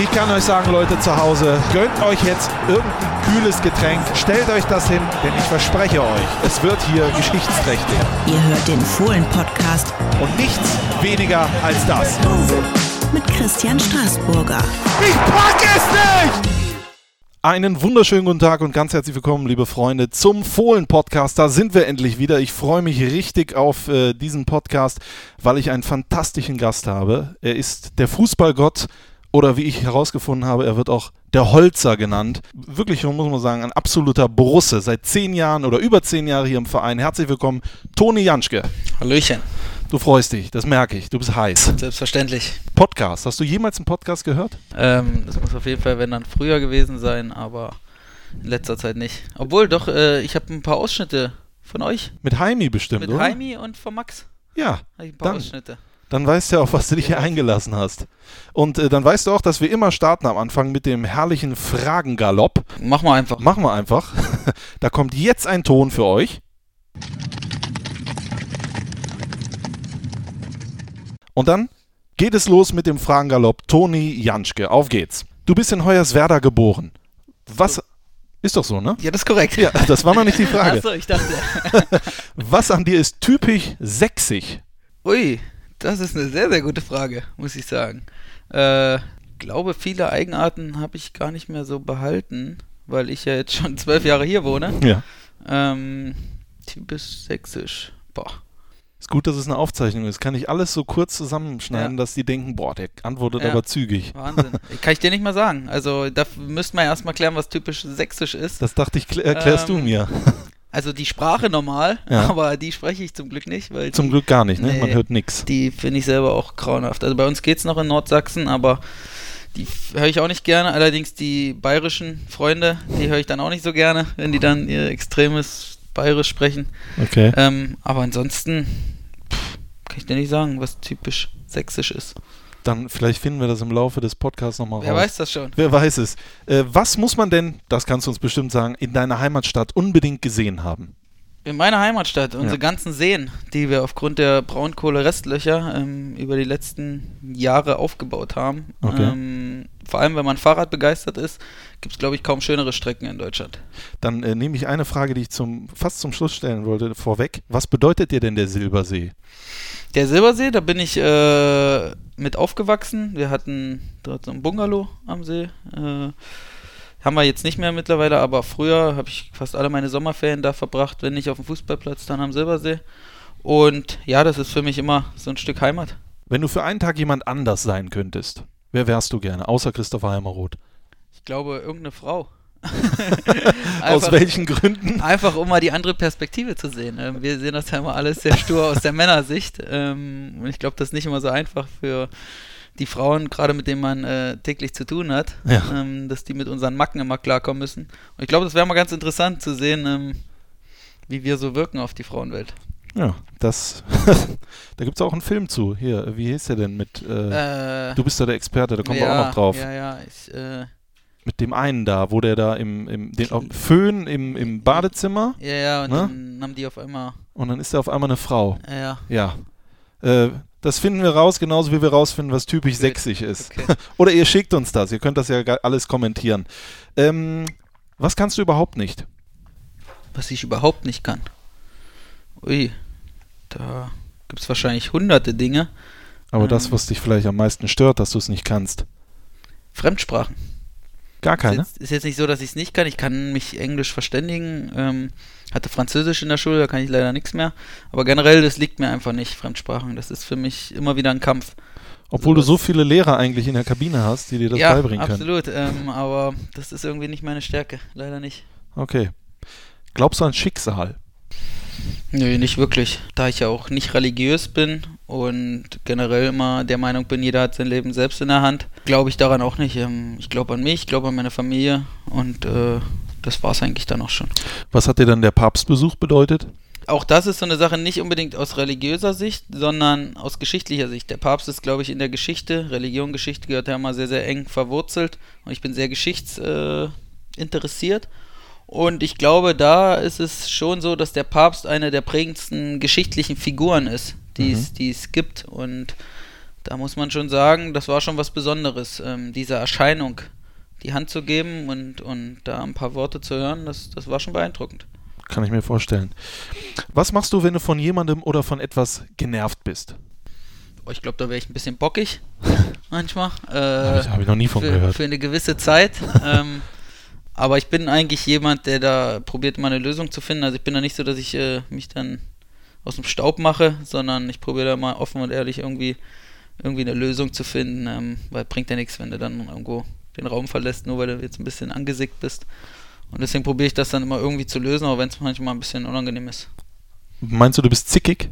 Ich kann euch sagen, Leute zu Hause, gönnt euch jetzt irgendein kühles Getränk, stellt euch das hin, denn ich verspreche euch, es wird hier geschichtsträchtig. Ihr hört den Fohlen-Podcast Und nichts weniger als das. mit Christian Straßburger. Ich pack es nicht! Einen wunderschönen guten Tag und ganz herzlich willkommen, liebe Freunde, zum Fohlen-Podcast. Da sind wir endlich wieder. Ich freue mich richtig auf äh, diesen Podcast, weil ich einen fantastischen Gast habe. Er ist der Fußballgott oder wie ich herausgefunden habe, er wird auch der Holzer genannt. Wirklich, muss man sagen, ein absoluter Brusse. Seit zehn Jahren oder über zehn Jahre hier im Verein. Herzlich willkommen, Toni Janschke. Hallöchen, Du freust dich, das merke ich. Du bist heiß. selbstverständlich. Podcast. Hast du jemals einen Podcast gehört? Ähm, das muss auf jeden Fall, wenn dann früher gewesen sein, aber in letzter Zeit nicht. Obwohl, doch, äh, ich habe ein paar Ausschnitte von euch. Mit Heimi bestimmt, Mit oder? Heimi und von Max. Ja. Hab ich ein paar Dann. Ausschnitte. Dann weißt du ja, auf was du dich hier eingelassen hast. Und äh, dann weißt du auch, dass wir immer starten am Anfang mit dem herrlichen Fragengalopp. Mach mal einfach. Machen wir einfach. da kommt jetzt ein Ton für euch. Und dann geht es los mit dem Fragengalopp. Toni Janschke, auf geht's. Du bist in Hoyerswerda geboren. Was. Ist doch so, ne? Ja, das ist korrekt. Ja, das war noch nicht die Frage. Achso, ich dachte. Was an dir ist typisch sächsisch? Ui, das ist eine sehr, sehr gute Frage, muss ich sagen. Äh, glaube, viele Eigenarten habe ich gar nicht mehr so behalten, weil ich ja jetzt schon zwölf Jahre hier wohne. Ja. Ähm, typisch sächsisch. Boah. Ist gut, dass es eine Aufzeichnung ist. Kann ich alles so kurz zusammenschneiden, Ja. dass die denken, boah, der antwortet Ja. aber zügig. Wahnsinn. Kann ich dir nicht mal sagen. Also da müsste man erstmal klären, was typisch sächsisch ist. Das dachte ich, klä- erklärst du Ähm, mir. Also die Sprache normal, Ja. aber die spreche ich zum Glück nicht, weil Zum die, Glück gar nicht, ne? Nee. Man hört nix. die finde ich selber auch grauenhaft. Also bei uns geht es noch in Nordsachsen, aber die höre ich auch nicht gerne. Allerdings die bayerischen Freunde, die höre ich dann auch nicht so gerne, wenn die dann ihr extremes Bayerisch sprechen. Okay. Ähm, aber ansonsten pff, kann ich dir nicht sagen, was typisch sächsisch ist. Dann vielleicht finden wir das im Laufe des Podcasts nochmal raus. Wer weiß das schon? Wer weiß es. Äh, was muss man denn, das kannst du uns bestimmt sagen, in deiner Heimatstadt unbedingt gesehen haben? In meiner Heimatstadt, unsere Ja. ganzen Seen, die wir aufgrund der Braunkohle-Restlöcher ähm, über die letzten Jahre aufgebaut haben. Okay. Ähm, vor allem, wenn man Fahrrad begeistert ist, gibt es, glaube ich, kaum schönere Strecken in Deutschland. Dann äh, nehme ich eine Frage, die ich zum, fast zum Schluss stellen wollte, vorweg. Was bedeutet dir denn der Silbersee? Der Silbersee, da bin ich äh, mit aufgewachsen. Wir hatten dort so ein Bungalow am See. Äh, haben wir jetzt nicht mehr mittlerweile, aber früher habe ich fast alle meine Sommerferien da verbracht, wenn nicht auf dem Fußballplatz, dann am Silbersee. Und ja, das ist für mich immer so ein Stück Heimat. Wenn du für einen Tag jemand anders sein könntest, wer wärst du gerne, außer Christopher Heimeroth? Ich glaube, irgendeine Frau. Aus einfach, welchen Gründen? einfach um mal die andere Perspektive zu sehen. Ähm, wir sehen das ja immer alles sehr stur aus der Männersicht. Ähm, und ich glaube, das ist nicht immer so einfach für die Frauen, gerade mit denen man äh, täglich zu tun hat, Ja. ähm, dass die mit unseren Macken immer klarkommen müssen. Und ich glaube, das wäre mal ganz interessant zu sehen, ähm, wie wir so wirken auf die Frauenwelt. Ja, das. da gibt es auch einen Film zu. Hier, wie hieß der denn mit. Äh, Äh, du bist da der Experte, da kommen wir ja, auch noch drauf. Ja, ja, ich, äh, Mit dem einen da, wo der da im, im den, Föhn im, im Badezimmer ja, ja, und Ne? dann haben die auf einmal, und dann ist da auf einmal eine Frau. ja, ja, Ja. Äh, das finden wir raus, genauso wie wir rausfinden, was typisch Gut. sächsisch ist. okay. Oder ihr schickt uns das, ihr könnt das ja alles kommentieren. Ähm, was kannst du überhaupt nicht? was ich überhaupt nicht kann. Ui, da gibt es wahrscheinlich hunderte Dinge. Aber Ähm. das, was dich vielleicht am meisten stört, dass du es nicht kannst. Fremdsprachen. Gar Ist keine? jetzt, ist jetzt nicht so, dass ich es nicht kann. Ich kann mich Englisch verständigen. Ähm, hatte Französisch in der Schule, da kann ich leider nichts mehr. Aber generell, das liegt mir einfach nicht, Fremdsprachen. Das ist für mich immer wieder ein Kampf. Obwohl du sowas- so viele Lehrer eigentlich in der Kabine hast, die dir das ja, beibringen können. absolut. Ähm, aber das ist irgendwie nicht meine Stärke. Leider nicht. Okay. Glaubst du an Schicksal? Nö, nicht wirklich. Da ich ja auch nicht religiös bin und generell immer der Meinung bin, jeder hat sein Leben selbst in der Hand, glaube ich daran auch nicht. Ähm, Ich glaube an mich, ich glaube an meine Familie und äh, das war es eigentlich dann auch schon. Was hat dir dann der Papstbesuch bedeutet? Auch das ist so eine Sache nicht unbedingt aus religiöser Sicht, sondern aus geschichtlicher Sicht. Der Papst ist, glaube ich, in der Geschichte, Religion, Geschichte gehört ja immer sehr, sehr eng verwurzelt und ich bin sehr geschichtsinteressiert. Äh. Und ich glaube, da ist es schon so, dass der Papst eine der prägendsten geschichtlichen Figuren ist, die Mhm. es, gibt. Und da muss man schon sagen, das war schon was Besonderes, ähm, diese Erscheinung, die Hand zu geben und, und da ein paar Worte zu hören, das, das war schon beeindruckend. Kann ich mir vorstellen. Was machst du, wenn du von jemandem oder von etwas genervt bist? Ich glaube, da wäre ich ein bisschen bockig manchmal. Äh, Habe ich, hab ich noch nie von für, gehört. für eine gewisse Zeit. ähm, aber ich bin eigentlich jemand, der da probiert, mal eine Lösung zu finden. Also ich bin da nicht so, dass ich äh, mich dann aus dem Staub mache, sondern ich probiere da mal offen und ehrlich irgendwie, irgendwie eine Lösung zu finden, ähm, weil bringt ja nichts, wenn du dann irgendwo den Raum verlässt, nur weil du jetzt ein bisschen angesickt bist. Und deswegen probiere ich das dann immer irgendwie zu lösen, auch wenn es manchmal ein bisschen unangenehm ist. Meinst du, du bist zickig?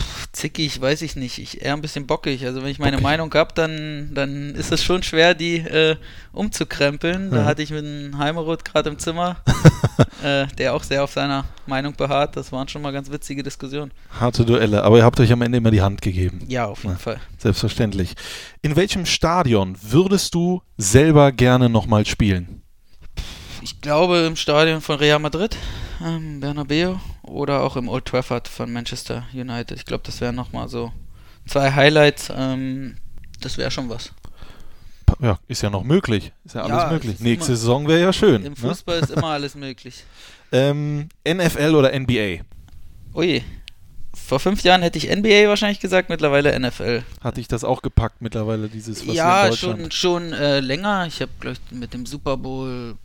Pff, zickig, weiß ich nicht. Ich eher ein bisschen bockig. Also wenn ich meine Bockig. Meinung habe, dann, dann ist es schon schwer, die äh, umzukrempeln. Da Ja. hatte ich mit einem Heimeroth gerade im Zimmer, äh, der auch sehr auf seiner Meinung beharrt. Das waren schon mal ganz witzige Diskussionen. Harte Duelle, aber ihr habt euch am Ende immer die Hand gegeben. Ja, auf jeden Ja. Fall. Selbstverständlich. In welchem Stadion würdest du selber gerne nochmal spielen? Ich glaube im Stadion von Real Madrid, ähm, Bernabeu oder auch im Old Trafford von Manchester United. Ich glaube, das wären nochmal so zwei Highlights. Ähm, das wäre schon was. Ja, ist ja noch möglich. Ist ja alles Ja, möglich. Nächste Saison wäre ja schön. Im Ne? Fußball ist immer alles möglich. Ähm, NFL oder NBA? Ui. Vor fünf Jahren hätte ich NBA wahrscheinlich gesagt, mittlerweile NFL. Hatte ich das auch gepackt mittlerweile, dieses was ja, hier in Deutschland. schon, schon äh, länger. Ich habe, glaube ich, mit dem Super Bowl,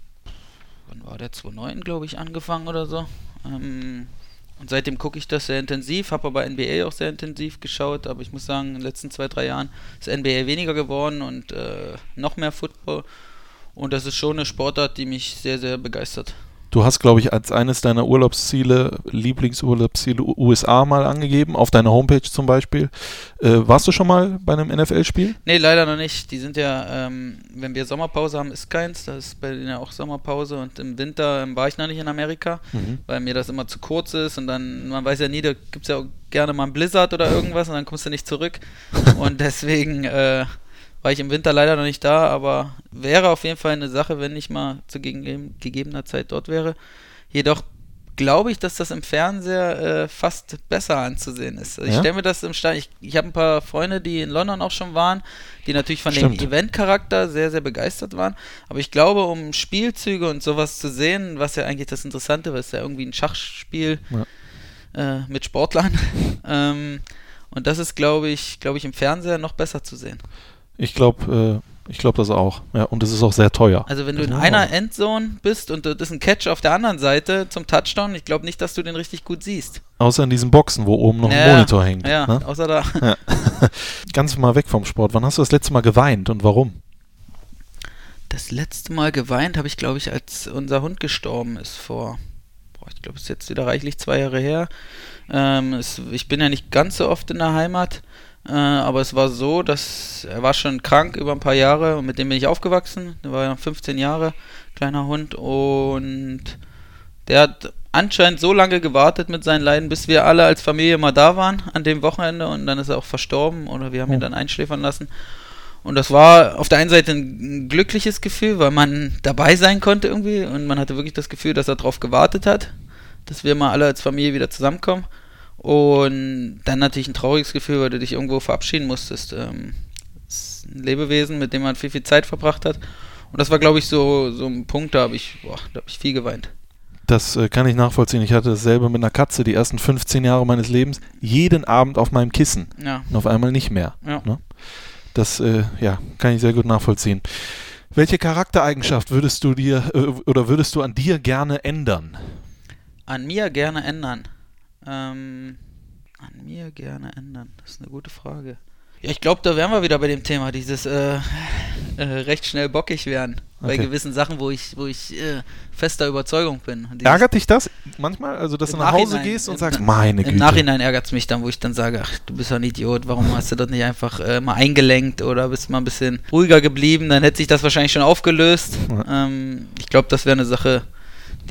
wann war der, 2009, glaube ich, angefangen oder so. Ähm, und seitdem gucke ich das sehr intensiv, habe aber NBA auch sehr intensiv geschaut, aber ich muss sagen, in den letzten zwei, drei Jahren ist NBA weniger geworden und äh, noch mehr Football. Und das ist schon eine Sportart, die mich sehr, sehr begeistert. Du hast, glaube ich, als eines deiner Urlaubsziele, Lieblingsurlaubsziele USA mal angegeben, auf deiner Homepage zum Beispiel. Äh, warst du schon mal bei einem NFL-Spiel? Nee, leider noch nicht. Die sind ja, ähm, wenn wir Sommerpause haben, ist keins. Da ist bei denen ja auch Sommerpause. Und im Winter ähm, war ich noch nicht in Amerika, weil mir das immer zu kurz ist. Und dann, man weiß ja nie, da gibt es ja auch gerne mal einen Blizzard oder irgendwas und dann kommst du nicht zurück. und deswegen äh, war ich im Winter leider noch nicht da, aber wäre auf jeden Fall eine Sache, wenn ich mal zu gegebener Zeit dort wäre. Jedoch glaube ich, dass das im Fernseher äh, fast besser anzusehen ist. Also ich Ja? stelle mir das im Stadion, ich, ich habe ein paar Freunde, die in London auch schon waren, die natürlich von Stimmt. dem Event-Charakter sehr, sehr begeistert waren. Aber ich glaube, um Spielzüge und sowas zu sehen, was ja eigentlich das Interessante war, ist ja irgendwie ein Schachspiel äh, mit Sportlern. ähm, und das ist, glaube ich, glaube ich, im Fernseher noch besser zu sehen. Ich glaube, äh, ich glaube das auch. Ja, und es ist auch sehr teuer. Also wenn du in man einer. Endzone bist und das ist ein Catch auf der anderen Seite zum Touchdown, ich glaube nicht, dass du den richtig gut siehst. Außer in diesen Boxen, wo oben noch ein Ja, Monitor hängt. Ja, Ne? außer da. Ganz mal weg vom Sport. Wann hast du das letzte Mal geweint und warum? Das letzte Mal geweint habe ich, glaube ich, als unser Hund gestorben ist vor, boah, ich glaube, es ist jetzt wieder reichlich zwei Jahre her. Ähm, es, ich bin ja nicht ganz so oft in der Heimat, äh, aber es war so, dass er war schon krank über ein paar Jahre und mit dem bin ich aufgewachsen. Der war ja 15 Jahre, kleiner Hund und der hat anscheinend so lange gewartet mit seinen Leiden, bis wir alle als Familie mal da waren an dem Wochenende und dann ist er auch verstorben oder wir haben ihn dann einschläfern lassen. Und das war auf der einen Seite ein glückliches Gefühl, weil man dabei sein konnte irgendwie und man hatte wirklich das Gefühl, dass er darauf gewartet hat, dass wir mal alle als Familie wieder zusammenkommen. Und dann natürlich ein trauriges Gefühl, weil du dich irgendwo verabschieden musstest. Ähm, es ist ein Lebewesen, mit dem man viel, viel Zeit verbracht hat. Und das war, glaube ich, so, so ein Punkt, da habe ich, boah, da habe ich viel geweint. Das äh, kann ich nachvollziehen. Ich hatte dasselbe mit einer Katze die ersten 15 Jahre meines Lebens. Jeden Abend auf meinem Kissen. Ja, Und auf einmal nicht mehr. ja. Ne? Das äh, ja, kann ich sehr gut nachvollziehen. Welche Charaktereigenschaft würdest du dir äh, oder würdest du an dir gerne ändern? An mir gerne ändern. Ähm, an mir gerne ändern. Das ist eine gute Frage. Ja, ich glaube, da wären wir wieder bei dem Thema, dieses äh, äh, recht schnell bockig werden. Bei Okay. gewissen Sachen, wo ich, wo ich äh, fester Überzeugung bin. Dieses- Ärgert dich das manchmal? Also, dass du nach Hause gehst und im sagst, meine Güte. Im Nachhinein ärgert es mich dann, wo ich dann sage, ach, du bist ja ein Idiot, warum hast du das nicht einfach äh, mal eingelenkt oder bist mal ein bisschen ruhiger geblieben, dann hätte sich das wahrscheinlich schon aufgelöst. Ähm, ich glaube, das wäre eine Sache,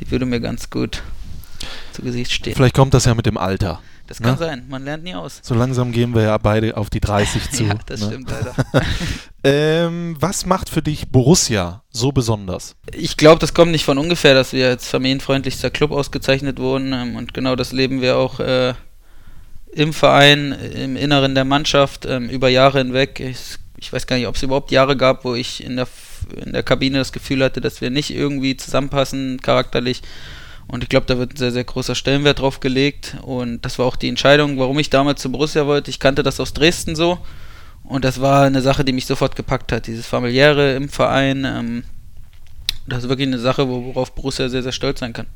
die würde mir ganz gut zu Gesicht stehen. Vielleicht kommt das ja mit dem Alter. Das kann Ne? sein, man lernt nie aus. So langsam gehen wir ja beide auf die 30 zu. ja, das ne? stimmt leider. Ähm, was macht für dich Borussia so besonders? Ich glaube, das kommt nicht von ungefähr, dass wir als familienfreundlichster Club ausgezeichnet wurden ähm, und genau das leben wir auch äh, im Verein, im Inneren der Mannschaft, ähm, über Jahre hinweg. Ich, ich weiß gar nicht, ob es überhaupt Jahre gab, wo ich in der, in der Kabine das Gefühl hatte, dass wir nicht irgendwie zusammenpassen, charakterlich. Und ich glaube, da wird ein sehr, sehr großer Stellenwert drauf gelegt. Und das war auch die Entscheidung, warum ich damals zu Borussia wollte. Ich kannte das aus Dresden so. Und das war eine Sache, die mich sofort gepackt hat. Dieses familiäre im Verein. Ähm, das ist wirklich eine Sache, worauf Borussia sehr, sehr stolz sein kann.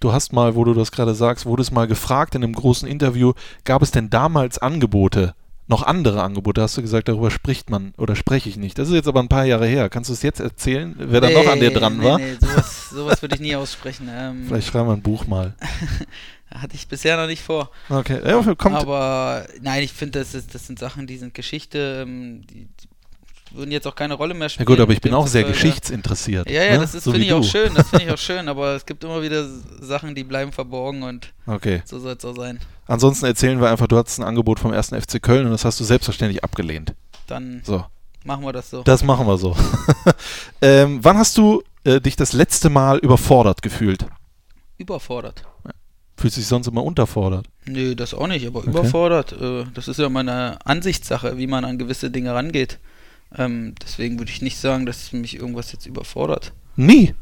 Du hast mal, wo du das gerade sagst, wurde es mal gefragt in einem großen Interview, gab es denn damals Angebote noch andere Angebote. Hast du gesagt, darüber spricht man oder spreche ich nicht. Das ist jetzt aber ein paar Jahre her. Kannst du es jetzt erzählen, wer nee, da noch an dir dran nee, war? Nee, sowas, sowas würde ich nie aussprechen. Ähm, Vielleicht schreiben wir ein Buch mal. Hatte ich bisher noch nicht vor. Okay, ja, kommt. Aber nein, ich finde, das, das sind Sachen, die sind Geschichte, ähm, die, würden jetzt auch keine Rolle mehr spielen. Ja gut, aber ich bin auch sehr geschichtsinteressiert. Ja, ja, ne? das so finde ich auch schön, das finde ich auch schön, aber es gibt immer wieder Sachen, die bleiben verborgen und okay. so soll es auch sein. Ansonsten erzählen wir einfach, du hattest ein Angebot vom 1. FC Köln und das hast du selbstverständlich abgelehnt. Dann so. machen wir das so. Das machen wir so. ähm, wann hast du äh, dich das letzte Mal überfordert gefühlt? Überfordert? Ja. Fühlst du dich sonst immer unterfordert? Nö, das auch nicht, aber okay. überfordert. Äh, das ist ja meine Ansichtssache, wie man an gewisse Dinge rangeht. Ähm, deswegen würde ich nicht sagen, dass mich irgendwas jetzt überfordert. Nie?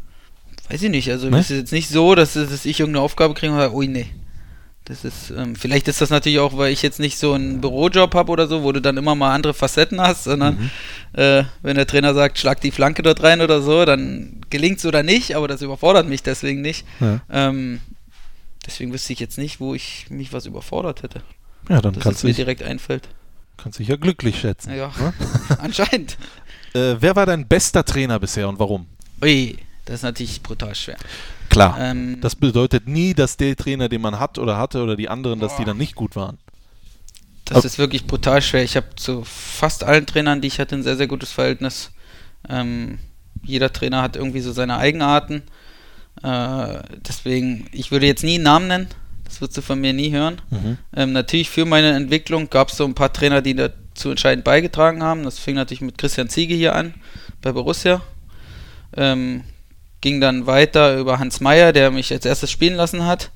Weiß ich nicht. Also, nee? es ist jetzt nicht so, dass, dass ich irgendeine Aufgabe kriege und sage, ui, nee. Das ist, ähm, vielleicht ist das natürlich auch, weil ich jetzt nicht so einen Bürojob habe oder so, wo du dann immer mal andere Facetten hast, sondern mhm. äh, wenn der Trainer sagt, schlag die Flanke dort rein oder so, dann gelingt es oder nicht, aber das überfordert mich deswegen nicht. Ja. Ähm, deswegen wüsste ich jetzt nicht, wo ich mich was überfordert hätte. Ja, dann kannst du mir direkt einfällt. Kannst dich ja glücklich schätzen. Ja, ne? anscheinend. Äh, wer war dein bester Trainer bisher und warum? Ui, das ist natürlich brutal schwer. Klar. Ähm, das bedeutet nie, dass der Trainer, den man hat oder hatte oder die anderen, dass boah. die dann nicht gut waren. Das okay. ist wirklich brutal schwer. Ich habe zu fast allen Trainern, die ich hatte, ein sehr, sehr gutes Verhältnis. Ähm, jeder Trainer hat irgendwie so seine Eigenarten. Äh, deswegen, ich würde jetzt nie einen Namen nennen. Das wirst du von mir nie hören. Mhm. Ähm, natürlich für meine Entwicklung gab es so ein paar Trainer, die dazu entscheidend beigetragen haben. Das fing natürlich mit Christian Ziege hier an bei Borussia. Ähm, ging dann weiter über Hans Meyer, der mich als erstes spielen lassen hat.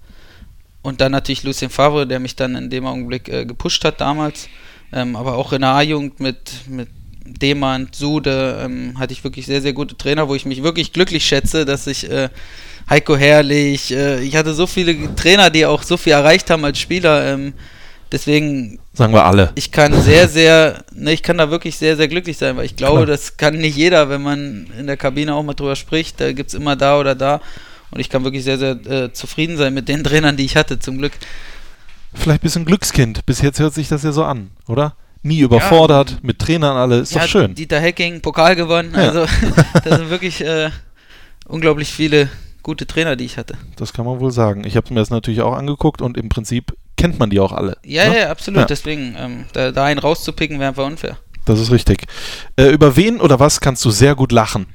Und dann natürlich Lucien Favre, der mich dann in dem Augenblick äh, gepusht hat damals. Ähm, aber auch in der A-Jugend mit, mit Demand, Sude ähm, hatte ich wirklich sehr, sehr gute Trainer, wo ich mich wirklich glücklich schätze, dass ich äh, Heiko Herrlich, äh, ich hatte so viele Trainer, die auch so viel erreicht haben als Spieler. Ähm, deswegen sagen wir alle. Ich kann sehr, sehr, ne, ich kann da wirklich sehr, sehr glücklich sein, weil ich glaube, Klar. das kann nicht jeder, wenn man in der Kabine auch mal drüber spricht. Da gibt es immer da oder da. Und ich kann wirklich sehr, sehr äh, zufrieden sein mit den Trainern, die ich hatte, zum Glück. Vielleicht ein bisschen Glückskind. Bis jetzt hört sich das ja so an, oder? Nie überfordert, ja. mit Trainern alle. Ist ja, doch schön. Dieter Hecking, Pokal gewonnen. Ja. Also, da sind wirklich äh, unglaublich viele gute Trainer, die ich hatte. Das kann man wohl sagen. Ich habe mir das natürlich auch angeguckt und im Prinzip kennt man die auch alle. Ja, ne? ja, absolut. Ja. Deswegen, ähm, da, da, einen rauszupicken, wäre einfach unfair. Das ist richtig. Äh, über wen oder was kannst du sehr gut lachen?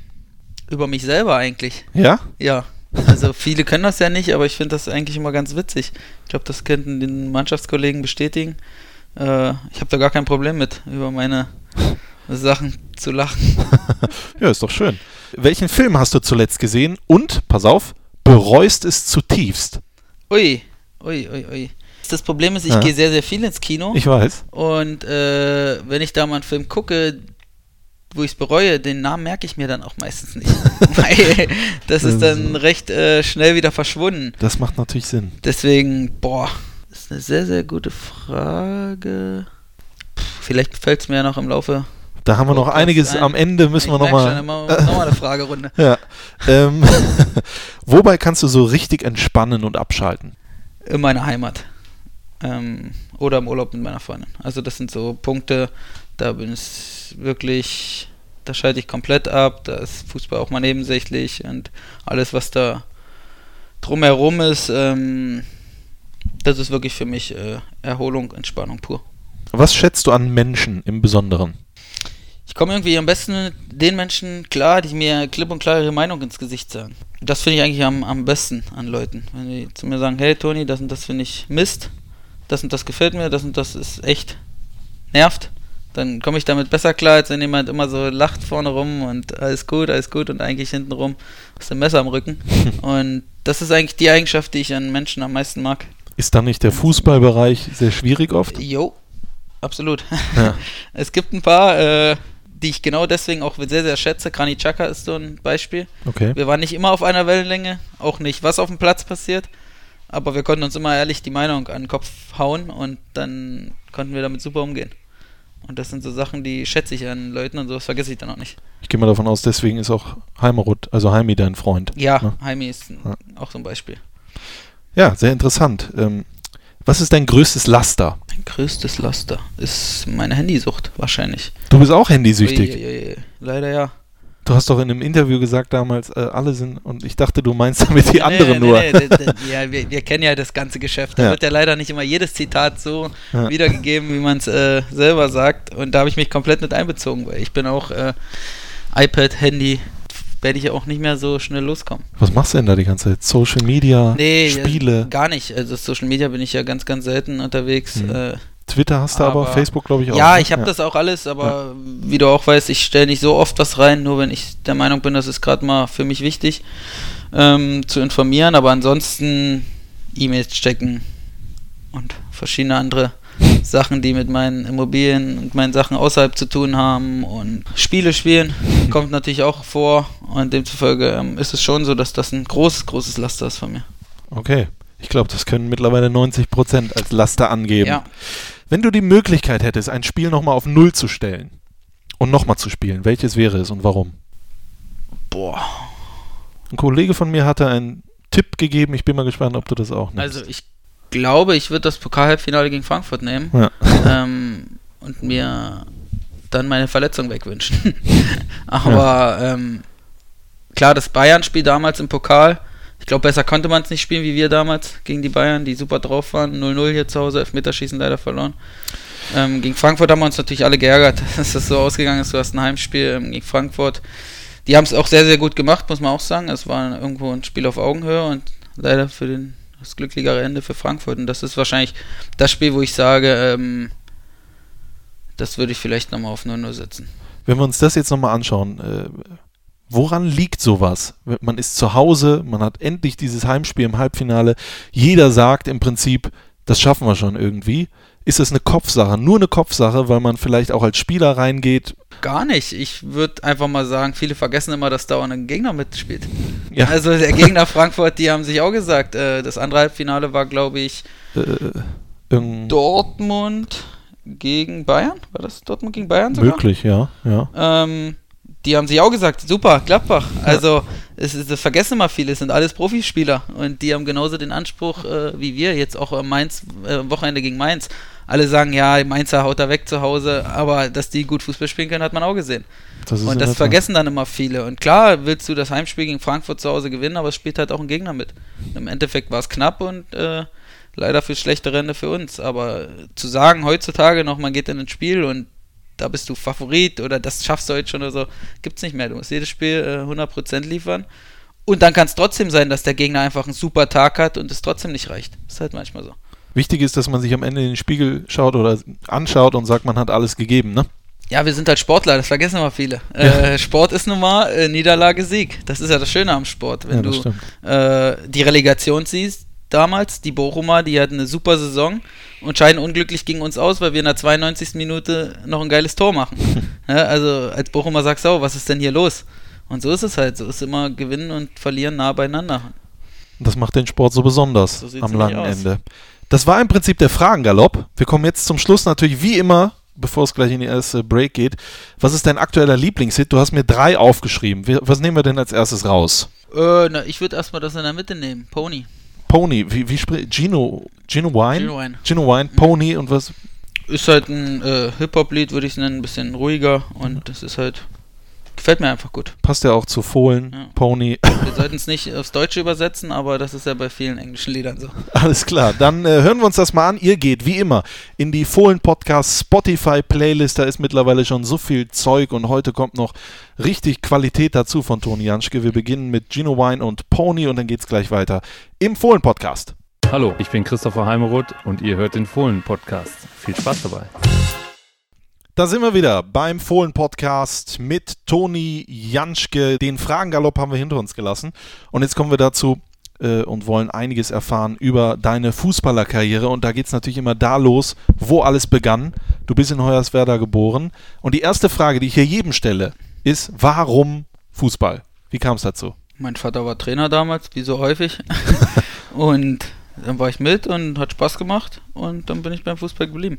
Über mich selber eigentlich. Ja? Ja. Also viele können das ja nicht, aber ich finde das eigentlich immer ganz witzig. Ich glaube, das könnten den Mannschaftskollegen bestätigen. Äh, ich habe da gar kein Problem mit, über meine Sachen zu lachen. ja, ist doch schön. Welchen Film hast du zuletzt gesehen und, pass auf, bereust es zutiefst? Ui, ui, ui, ui. Das Problem ist, ich ja. gehe sehr, sehr viel ins Kino. Ich weiß. Und äh, wenn ich da mal einen Film gucke, wo ich es bereue, den Namen merke ich mir dann auch meistens nicht. Weil das ist dann recht äh, schnell wieder verschwunden. Das macht natürlich Sinn. Deswegen, boah, das ist eine sehr, sehr gute Frage. Puh, vielleicht fällt es mir ja noch im Laufe da haben wir noch einiges ein, am Ende, müssen wir nochmal. Nochmal eine Fragerunde. ja. Ähm, wobei kannst du so richtig entspannen und abschalten? In meiner Heimat. Ähm, oder im Urlaub mit meiner Freundin. Also, das sind so Punkte, da bin ich wirklich. Da schalte ich komplett ab. Da ist Fußball auch mal nebensächlich und alles, was da drumherum ist, ähm, das ist wirklich für mich äh, Erholung, Entspannung pur. Was schätzt du an Menschen im Besonderen? Ich komme irgendwie am besten mit den Menschen klar, die mir klipp und klar ihre Meinung ins Gesicht sagen. Das finde ich eigentlich am, am besten an Leuten. Wenn die zu mir sagen, hey Toni, das und das finde ich Mist, das und das gefällt mir, das und das ist echt nervt, dann komme ich damit besser klar, als wenn jemand immer so lacht vorne rum und alles gut, alles gut und eigentlich hinten rum aus dem Messer am Rücken. und das ist eigentlich die Eigenschaft, die ich an Menschen am meisten mag. Ist dann nicht der Fußballbereich sehr schwierig oft? Jo, absolut. Ja. Es gibt ein paar, äh, die ich genau deswegen auch sehr, sehr schätze. Granit Xhaka ist so ein Beispiel. Okay. Wir waren nicht immer auf einer Wellenlänge, auch nicht, was auf dem Platz passiert. Aber wir konnten uns immer ehrlich die Meinung an den Kopf hauen und dann konnten wir damit super umgehen. Und das sind so Sachen, die schätze ich an Leuten und sowas vergesse ich dann auch nicht. Ich gehe mal davon aus, deswegen ist auch Heimerud, also Heimi dein Freund. Ja, Ne? Heimi ist Ja. auch so ein Beispiel. Ja, sehr interessant. Ähm, was ist dein größtes Laster? Mein größtes Laster ist meine Handysucht, wahrscheinlich. Du bist auch handysüchtig. Uiuiui. Leider ja. Du hast doch in einem Interview gesagt damals, äh, alle sind, und ich dachte, du meinst damit die Nee, anderen nee, nur. Nee, ja, wir, wir kennen ja das ganze Geschäft. Da Ja. wird ja leider nicht immer jedes Zitat so Ja. wiedergegeben, wie man es äh, selber sagt. Und da habe ich mich komplett mit einbezogen, weil ich bin auch äh, iPad, Handy, werde ich ja auch nicht mehr so schnell loskommen. Was machst du denn da die ganze Zeit? Social Media, Nee, Spiele, gar nicht. Also Social Media bin ich ja ganz, ganz selten unterwegs. Mhm. Äh, Twitter hast du aber, aber- Facebook glaube ich auch. ja, ne? ich habe das auch alles, aber wie du auch weißt, ich stelle nicht so oft was rein, nur wenn ich der Meinung bin, das ist gerade mal für mich wichtig ähm, zu informieren. Aber ansonsten E-Mails checken und verschiedene andere Sachen, die mit meinen Immobilien und meinen Sachen außerhalb zu tun haben und Spiele spielen, kommt natürlich auch vor. Und demzufolge ähm, ist es schon so, dass das ein großes, großes Laster ist von mir. Okay. Ich glaube, das können mittlerweile 90 Prozent als Laster angeben. Ja. Wenn du die Möglichkeit hättest, ein Spiel nochmal auf Null zu stellen und nochmal zu spielen, welches wäre es und warum? Boah. Ein Kollege von mir hatte einen Tipp gegeben. Ich bin mal gespannt, ob du das auch nimmst. Also ich glaube, ich würde das Pokalhalbfinale gegen Frankfurt nehmen. ja. ähm, und mir dann meine Verletzung wegwünschen. Aber ähm, klar, das Bayern-Spiel damals im Pokal, ich glaube, besser konnte man es nicht spielen wie wir damals gegen die Bayern, die super drauf waren. 0-0 hier zu Hause, Elfmeterschießen leider verloren. Ähm, gegen Frankfurt haben wir uns natürlich alle geärgert, dass das so ausgegangen ist. Du hast ein Heimspiel ähm, gegen Frankfurt. Die haben es auch sehr, sehr gut gemacht, muss man auch sagen. Es war irgendwo ein Spiel auf Augenhöhe und leider für den, das glücklichere Ende für Frankfurt. Und das ist wahrscheinlich das Spiel, wo ich sage, ähm, das würde ich vielleicht nochmal auf 0-0 setzen. Wenn wir uns das jetzt nochmal anschauen, äh, woran liegt sowas? Man ist zu Hause, man hat endlich dieses Heimspiel im Halbfinale. Jeder sagt im Prinzip, das schaffen wir schon irgendwie. Ist es eine Kopfsache? Nur eine Kopfsache, weil man vielleicht auch als Spieler reingeht? Gar nicht. Ich würde einfach mal sagen, viele vergessen immer, dass da auch ein Gegner mitspielt. Ja, Also der Gegner Frankfurt, die haben sich auch gesagt, äh, das andere Halbfinale war, glaube ich, äh, Dortmund gegen Bayern. War das Dortmund gegen Bayern sogar? möglich, ja, ja. Ähm, die haben sich auch gesagt, super, Gladbach. Also, es ist, das vergessen immer viele, es sind alles Profispieler und die haben genauso den Anspruch äh, wie wir, jetzt auch am Mainz, äh, am Wochenende gegen Mainz. Alle sagen, ja, Mainzer haut da weg zu Hause, aber dass die gut Fußball spielen können, hat man auch gesehen. Das Und das vergessen dann immer viele. Und klar willst du das Heimspiel gegen Frankfurt zu Hause gewinnen, aber es spielt halt auch ein Gegner mit. Im Endeffekt war es knapp und äh, leider für schlechtere Ende für uns. Aber zu sagen heutzutage noch, man geht in ein Spiel und da bist du Favorit oder das schaffst du heute schon oder so, gibt's nicht mehr. Du musst jedes Spiel äh, 100% liefern. Und dann kann es trotzdem sein, dass der Gegner einfach einen super Tag hat und es trotzdem nicht reicht. ist halt manchmal so. Wichtig ist, dass man sich am Ende in den Spiegel schaut oder anschaut und sagt, man hat alles gegeben, ne? Ja, wir sind halt Sportler, das vergessen immer viele. Äh, Sport ist nun mal äh, Niederlage, Sieg. Das ist ja das Schöne am Sport. Wenn Ja, du äh, die Relegation siehst, damals, die Bochumer, die hatten eine super Saison und scheiden unglücklich gegen uns aus, weil wir in der 92. Minute noch ein geiles Tor machen. ja, also als Bochumer sagst du, oh, was ist denn hier los? Und so ist es halt. So ist immer Gewinnen und Verlieren nah beieinander. Das macht den Sport so besonders So am langen. Ende. Das war im Prinzip der Fragengalopp. Wir kommen jetzt zum Schluss natürlich wie immer, bevor es gleich in die erste Break geht. Was ist dein aktueller Lieblingshit? Du hast mir drei aufgeschrieben. Was nehmen wir denn als erstes raus? Äh, na, ich würde erstmal das in der Mitte nehmen. Pony. Pony, wie, wie spricht Gino, Gino Wine? Gino Wine. Gino Wine, Pony und was? Ist halt ein äh, Hip-Hop-Lied, würde ich es nennen, ein bisschen ruhiger und das ist halt. Gefällt mir einfach gut. Passt ja auch zu Fohlen, Ja. Pony. Wir sollten es nicht aufs Deutsche übersetzen, aber das ist ja bei vielen englischen Liedern so. Alles klar, dann äh, hören wir uns das mal an. Ihr geht wie immer in die Fohlen Podcast Spotify Playlist. Da ist mittlerweile schon so viel Zeug und heute kommt noch richtig Qualität dazu von Toni Janschke. Wir beginnen mit Gino Wine und Pony und dann geht's gleich weiter im Fohlen Podcast. Hallo, ich bin Christopher Heimeroth und ihr hört den Fohlen-Podcast. Viel Spaß dabei. Da sind wir wieder beim Fohlen Podcast mit Toni Janschke. Den Fragengalopp haben wir hinter uns gelassen und jetzt kommen wir dazu. äh, und wollen einiges erfahren über deine Fußballerkarriere. Und da geht es natürlich immer da los, wo alles begann. Du bist in Hoyerswerda geboren. Und die erste Frage, die ich hier jedem stelle, ist, warum Fußball? Wie kam es dazu? Mein Vater war Trainer damals, wie so häufig. und dann war ich mit und hat Spaß gemacht und dann bin ich beim Fußball geblieben.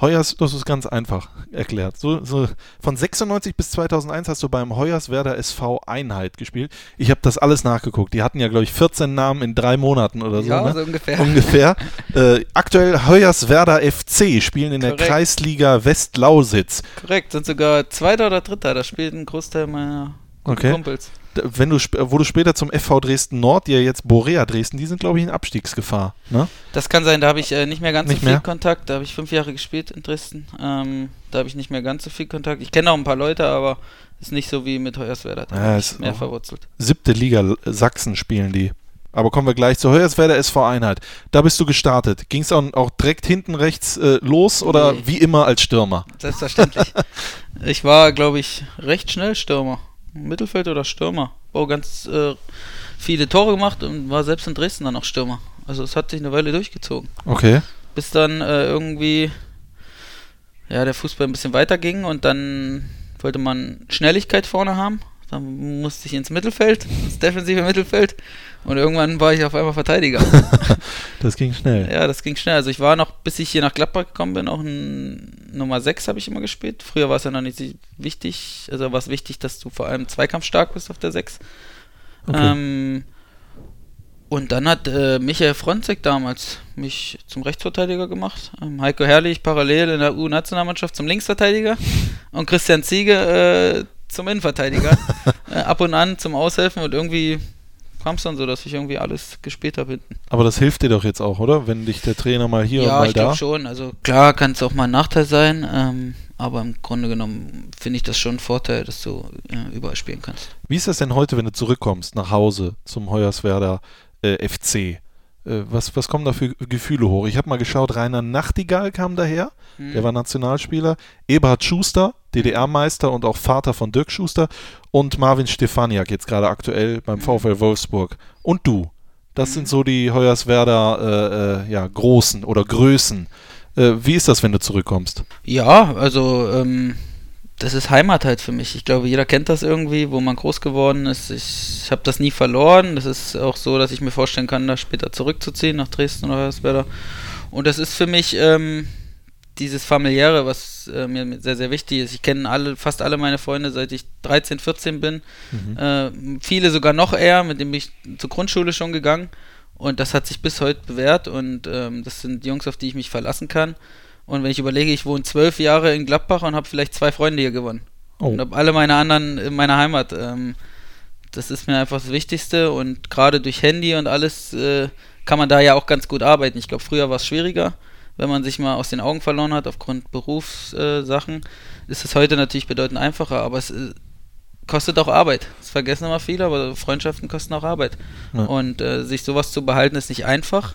Heuers, das ist ganz einfach erklärt. So, so von 96 bis 2001 hast du beim Hoyerswerda SV Einheit gespielt. Ich habe das alles nachgeguckt. Die hatten ja, glaube ich, 14 Namen in drei Monaten oder so. Ja, ne? so ungefähr. ungefähr. äh, aktuell Hoyerswerda FC spielen in der Korrekt. Kreisliga Westlausitz. Korrekt, sind sogar Zweiter oder Dritter. Da spielt ein Großteil meiner Okay. Kumpels. Wenn du, wo du später zum FV Dresden Nord, die ja jetzt Borea Dresden, die sind, glaube ich, in Abstiegsgefahr. Ne? Das kann sein, da habe ich äh, nicht mehr ganz Nicht so viel mehr? Kontakt. Da habe ich fünf Jahre gespielt in Dresden. Ähm, da habe ich nicht mehr ganz so viel Kontakt. Ich kenne auch ein paar Leute, aber ist nicht so wie mit Hoyerswerda. Da Ja, ist mehr verwurzelt. Siebte Liga Sachsen spielen die. Aber kommen wir gleich zu Hoyerswerda SV Einheit. Da bist du gestartet. Ging es auch, auch direkt hinten rechts äh, los oder Nee. wie immer als Stürmer? Selbstverständlich. ich war, glaube ich, recht schnell Stürmer. Mittelfeld oder Stürmer. Auch ganz äh, viele Tore gemacht und war selbst in Dresden dann auch Stürmer. Also es hat sich eine Weile durchgezogen. Okay. Bis dann äh, irgendwie ja, der Fußball ein bisschen weiterging und dann wollte man Schnelligkeit vorne haben. Dann musste ich ins Mittelfeld, ins defensive Mittelfeld. Und irgendwann war ich auf einmal Verteidiger. Das ging schnell. Ja, das ging schnell. Also ich war noch, bis ich hier nach Gladbach gekommen bin, auch ein Nummer 6 habe ich immer gespielt. Früher war es ja noch nicht so wichtig, also war es wichtig, dass du vor allem zweikampfstark bist auf der 6. Okay. Ähm, und dann hat äh, Michael Fronzek damals mich zum Rechtsverteidiger gemacht. Ähm, Heiko Herrlich parallel in der U-Nationalmannschaft zum Linksverteidiger und Christian Ziege äh, zum Innenverteidiger. äh, ab und an zum Aushelfen und irgendwie kam es dann so, dass ich irgendwie alles gespielt habe hinten. Aber das hilft dir doch jetzt auch, oder? Wenn dich der Trainer mal hier und Ja, mal ich da. glaube schon. Also klar kann es auch mal ein Nachteil sein, ähm, aber im Grunde genommen finde ich das schon ein Vorteil, dass du äh, überall spielen kannst. Wie ist das denn heute, wenn du zurückkommst nach Hause zum Hoyerswerda äh, FC? Äh, was, was kommen da für Gefühle hoch? Ich habe mal geschaut, Rainer Nachtigall kam daher, Hm. der war Nationalspieler, Eberhard Schuster, DDR-Meister und auch Vater von Dirk Schuster und Marvin Stefaniak jetzt gerade aktuell beim VfL Wolfsburg. Und du. Das sind so die Hoyerswerda äh, äh, ja, Großen oder Größen. Äh, wie ist das, wenn du zurückkommst? Ja, also ähm, das ist Heimat halt für mich. Ich glaube, jeder kennt das irgendwie, wo man groß geworden ist. Ich habe das nie verloren. Das ist auch so, dass ich mir vorstellen kann, da später zurückzuziehen nach Dresden oder Hoyerswerda. Und das ist für mich ähm, dieses familiäre, was äh, mir sehr, sehr wichtig ist. Ich kenne alle, fast alle meine Freunde, seit ich 13, 14 bin. Äh, viele sogar noch eher, mit denen bin ich zur Grundschule schon gegangen. Und das hat sich bis heute bewährt. Und ähm, das sind Jungs, auf die ich mich verlassen kann. Und wenn ich überlege, ich wohne zwölf Jahre in Gladbach und habe vielleicht zwei Freunde hier gewonnen. Oh. Und habe alle meine anderen in meiner Heimat. Ähm, das ist mir einfach das Wichtigste. Und gerade durch Handy und alles äh, kann man da ja auch ganz gut arbeiten. Ich glaube, früher war es schwieriger, wenn man sich mal aus den Augen verloren hat aufgrund Berufssachen. Äh, ist es heute natürlich bedeutend einfacher, aber es äh, kostet auch Arbeit. Das vergessen immer viele, aber Freundschaften kosten auch Arbeit. Ja. Und äh, sich sowas zu behalten ist nicht einfach,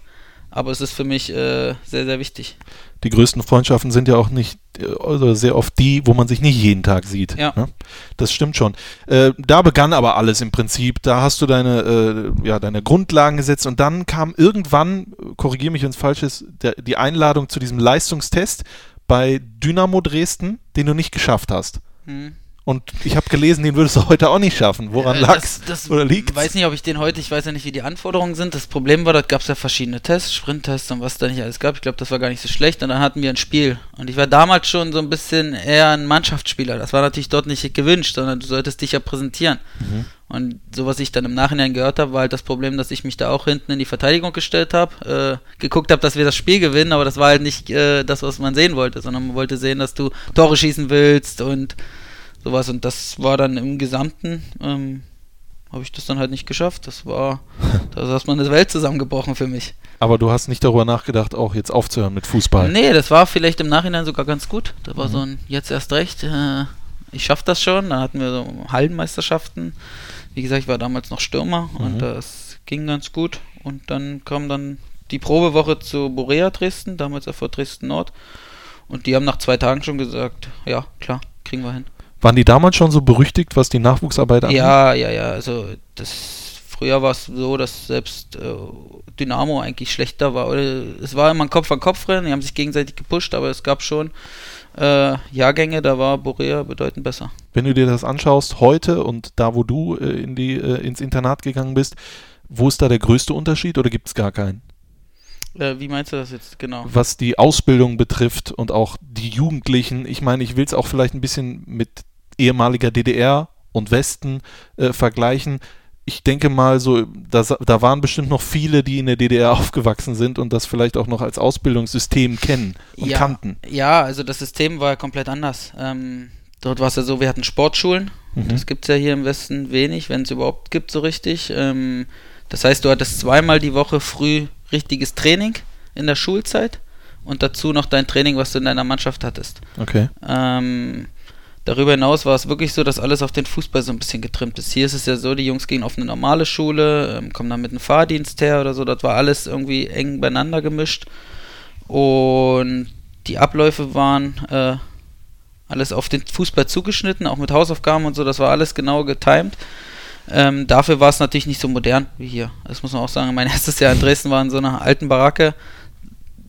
aber es ist für mich äh, sehr, sehr wichtig. die größten Freundschaften sind ja auch nicht, oder sehr oft die, wo man sich nicht jeden Tag sieht. Ja. Ne? Das stimmt schon. Äh, da begann aber alles im Prinzip. Da hast du deine, äh, ja, deine Grundlagen gesetzt und dann kam irgendwann, korrigiere mich, wenn es falsch ist, der, die Einladung zu diesem Leistungstest bei Dynamo Dresden, den du nicht geschafft hast. Hm. Und ich habe gelesen, den würdest du heute auch nicht schaffen. Woran Äh, lag's? das, das Oder liegt's? weiß nicht, ob ich den heute, ich weiß ja nicht, wie die Anforderungen sind. Das Problem war, da gab es ja verschiedene Tests, Sprinttests und was da nicht alles gab. Ich glaube, das war gar nicht so schlecht. Und dann hatten wir ein Spiel. Und ich war damals schon so ein bisschen eher ein Mannschaftsspieler. Das war natürlich dort nicht gewünscht, sondern du solltest dich ja präsentieren. Mhm. Und so, was ich dann im Nachhinein gehört habe, war halt das Problem, dass ich mich da auch hinten in die Verteidigung gestellt habe, äh, geguckt habe, dass wir das Spiel gewinnen, aber das war halt nicht äh, das, was man sehen wollte, sondern man wollte sehen, dass du Tore schießen willst und sowas. Und das war dann im Gesamten, ähm, habe ich das dann halt nicht geschafft. Das war, da ist erstmal eine Welt zusammengebrochen für mich. Aber du hast nicht darüber nachgedacht, auch jetzt aufzuhören mit Fußball. Nee, das war vielleicht im Nachhinein sogar ganz gut. Da war so ein, jetzt erst recht, äh, ich schaff das schon. Da hatten wir so Hallenmeisterschaften. Wie gesagt, ich war damals noch Stürmer und das ging ganz gut. Und dann kam dann die Probewoche zu Borea Dresden, damals vor Dresden Nord. Und die haben nach zwei Tagen schon gesagt, ja, klar, kriegen wir hin. Waren die damals schon so berüchtigt, was die Nachwuchsarbeit angeht? Ja, ja, ja. Also das früher war es so, dass selbst äh, Dynamo eigentlich schlechter war. Oder es war immer ein Kopf-an-Kopf-Rennen, die haben sich gegenseitig gepusht, aber es gab schon äh, Jahrgänge, da war Borea bedeutend besser. Wenn du dir das anschaust heute und da, wo du äh, in die, äh, ins Internat gegangen bist, wo ist da der größte Unterschied oder gibt es gar keinen? Äh, wie meinst du das jetzt genau? Was die Ausbildung betrifft und auch die Jugendlichen. Ich meine, ich will es auch vielleicht ein bisschen mit ehemaliger DDR und Westen äh, vergleichen. Ich denke mal, so, da, da waren bestimmt noch viele, die in der DDR aufgewachsen sind und das vielleicht auch noch als Ausbildungssystem kennen und ja, kannten. Ja, also das System war ja komplett anders. Ähm, dort war es ja so, wir hatten Sportschulen. Mhm. Das gibt es ja hier im Westen wenig, wenn es überhaupt gibt, so richtig. Ähm, das heißt, du hattest zweimal die Woche früh richtiges Training in der Schulzeit und dazu noch dein Training, was du in deiner Mannschaft hattest. Okay. Ähm, darüber hinaus war es wirklich so, dass alles auf den Fußball so ein bisschen getrimmt ist. Hier ist es ja so, die Jungs gehen auf eine normale Schule, ähm, kommen dann mit einem Fahrdienst her oder so. Dort war alles irgendwie eng beieinander gemischt. Und die Abläufe waren äh, alles auf den Fußball zugeschnitten, auch mit Hausaufgaben und so. Das war alles genau getimt. Ähm, dafür war es natürlich nicht so modern wie hier. Das muss man auch sagen. Mein erstes Jahr in Dresden war in so einer alten Baracke.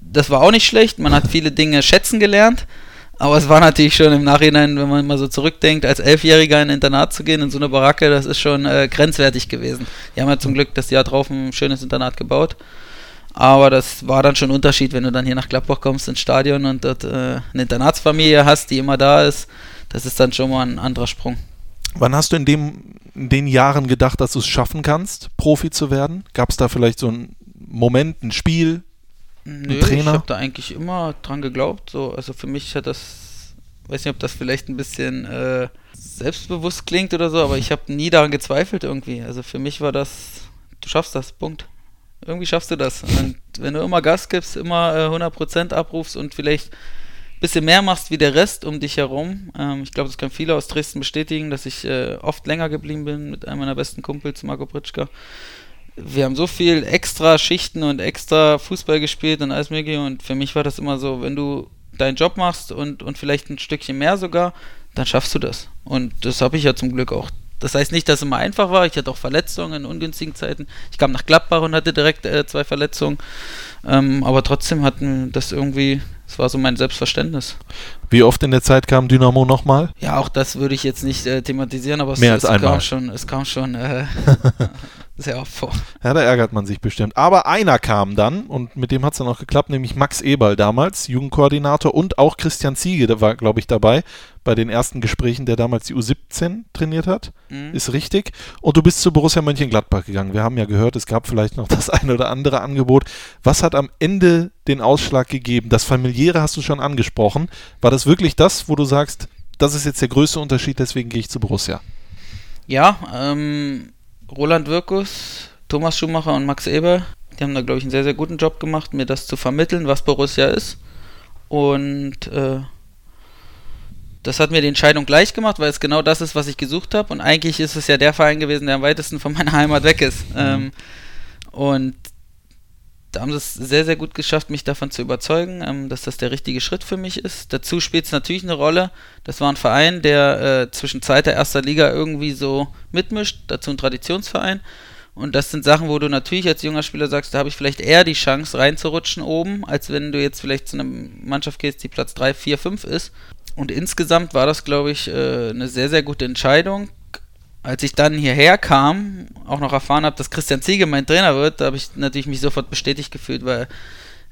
Das war auch nicht schlecht. Man hat viele Dinge schätzen gelernt. Aber es war natürlich schon im Nachhinein, wenn man mal so zurückdenkt, als Elfjähriger in ein Internat zu gehen, in so eine Baracke, das ist schon äh, grenzwertig gewesen. Die haben ja zum Glück das Jahr drauf ein schönes Internat gebaut. Aber das war dann schon ein Unterschied, wenn du dann hier nach Gladbach kommst ins Stadion und dort äh, eine Internatsfamilie hast, die immer da ist. Das ist dann schon mal ein anderer Sprung. Wann hast du in, dem, in den Jahren gedacht, dass du es schaffen kannst, Profi zu werden? Gab es da vielleicht so einen Moment, ein Spiel, Nö, Trainer? ich habe da eigentlich immer dran geglaubt. So, also für mich hat das, weiß nicht, ob das vielleicht ein bisschen äh, selbstbewusst klingt oder so, aber ich habe nie daran gezweifelt irgendwie. Also für mich war das, du schaffst das, Punkt. Irgendwie schaffst du das. Und wenn du immer Gas gibst, immer äh, 100% abrufst und vielleicht ein bisschen mehr machst wie der Rest um dich herum. Ähm, ich glaube, das können viele aus Dresden bestätigen, dass ich äh, oft länger geblieben bin mit einem meiner besten Kumpels, Marco Pritschka wir haben so viel extra Schichten und extra Fußball gespielt und alles mögliche und für mich war das immer so, wenn du deinen Job machst und, und vielleicht ein Stückchen mehr sogar, dann schaffst du das. Und das habe ich ja zum Glück auch. Das heißt nicht, dass es immer einfach war. Ich hatte auch Verletzungen in ungünstigen Zeiten. Ich kam nach Gladbach und hatte direkt äh, zwei Verletzungen. Ähm, aber trotzdem hatten das irgendwie, das war so mein Selbstverständnis. Wie oft in der Zeit kam Dynamo nochmal? Ja, auch das würde ich jetzt nicht äh, thematisieren, aber es, Mehr als es einmal. kam schon, es kam schon äh, sehr oft vor. Ja, da ärgert man sich bestimmt. Aber einer kam dann und mit dem hat es dann auch geklappt, nämlich Max Eberl damals, Jugendkoordinator und auch Christian Ziege, der war, glaube ich, dabei bei den ersten Gesprächen, der damals die U17 trainiert hat. Mhm. Ist richtig. Und du bist zu Borussia Mönchengladbach gegangen. Wir haben ja gehört, es gab vielleicht noch das ein oder andere Angebot. Was hat am Ende den Ausschlag gegeben? Das familiäre hast du schon angesprochen. War das wirklich das, wo du sagst, das ist jetzt der größte Unterschied, deswegen gehe ich zu Borussia? Ja, ähm, Roland Wirkus, Thomas Schumacher und Max Eber, die haben da, glaube ich, einen sehr, sehr guten Job gemacht, mir das zu vermitteln, was Borussia ist. Und äh, das hat mir die Entscheidung gleich gemacht, weil es genau das ist, was ich gesucht habe. Und eigentlich ist es ja der Verein gewesen, der am weitesten von meiner Heimat weg ist. Ähm, und da haben sie es sehr, sehr gut geschafft, mich davon zu überzeugen, ähm, dass das der richtige Schritt für mich ist. Dazu spielt es natürlich eine Rolle. Das war ein Verein, der äh, zwischen zweiter erster Liga irgendwie so mitmischt, dazu ein Traditionsverein. Und das sind Sachen, wo du natürlich als junger Spieler sagst, da habe ich vielleicht eher die Chance reinzurutschen oben, als wenn du jetzt vielleicht zu einer Mannschaft gehst, die Platz 3, 4, 5 ist. Und insgesamt war das, glaube ich, äh, eine sehr, sehr gute Entscheidung. Als ich dann hierher kam, auch noch erfahren habe, dass Christian Ziege mein Trainer wird, da habe ich natürlich mich sofort bestätigt gefühlt, weil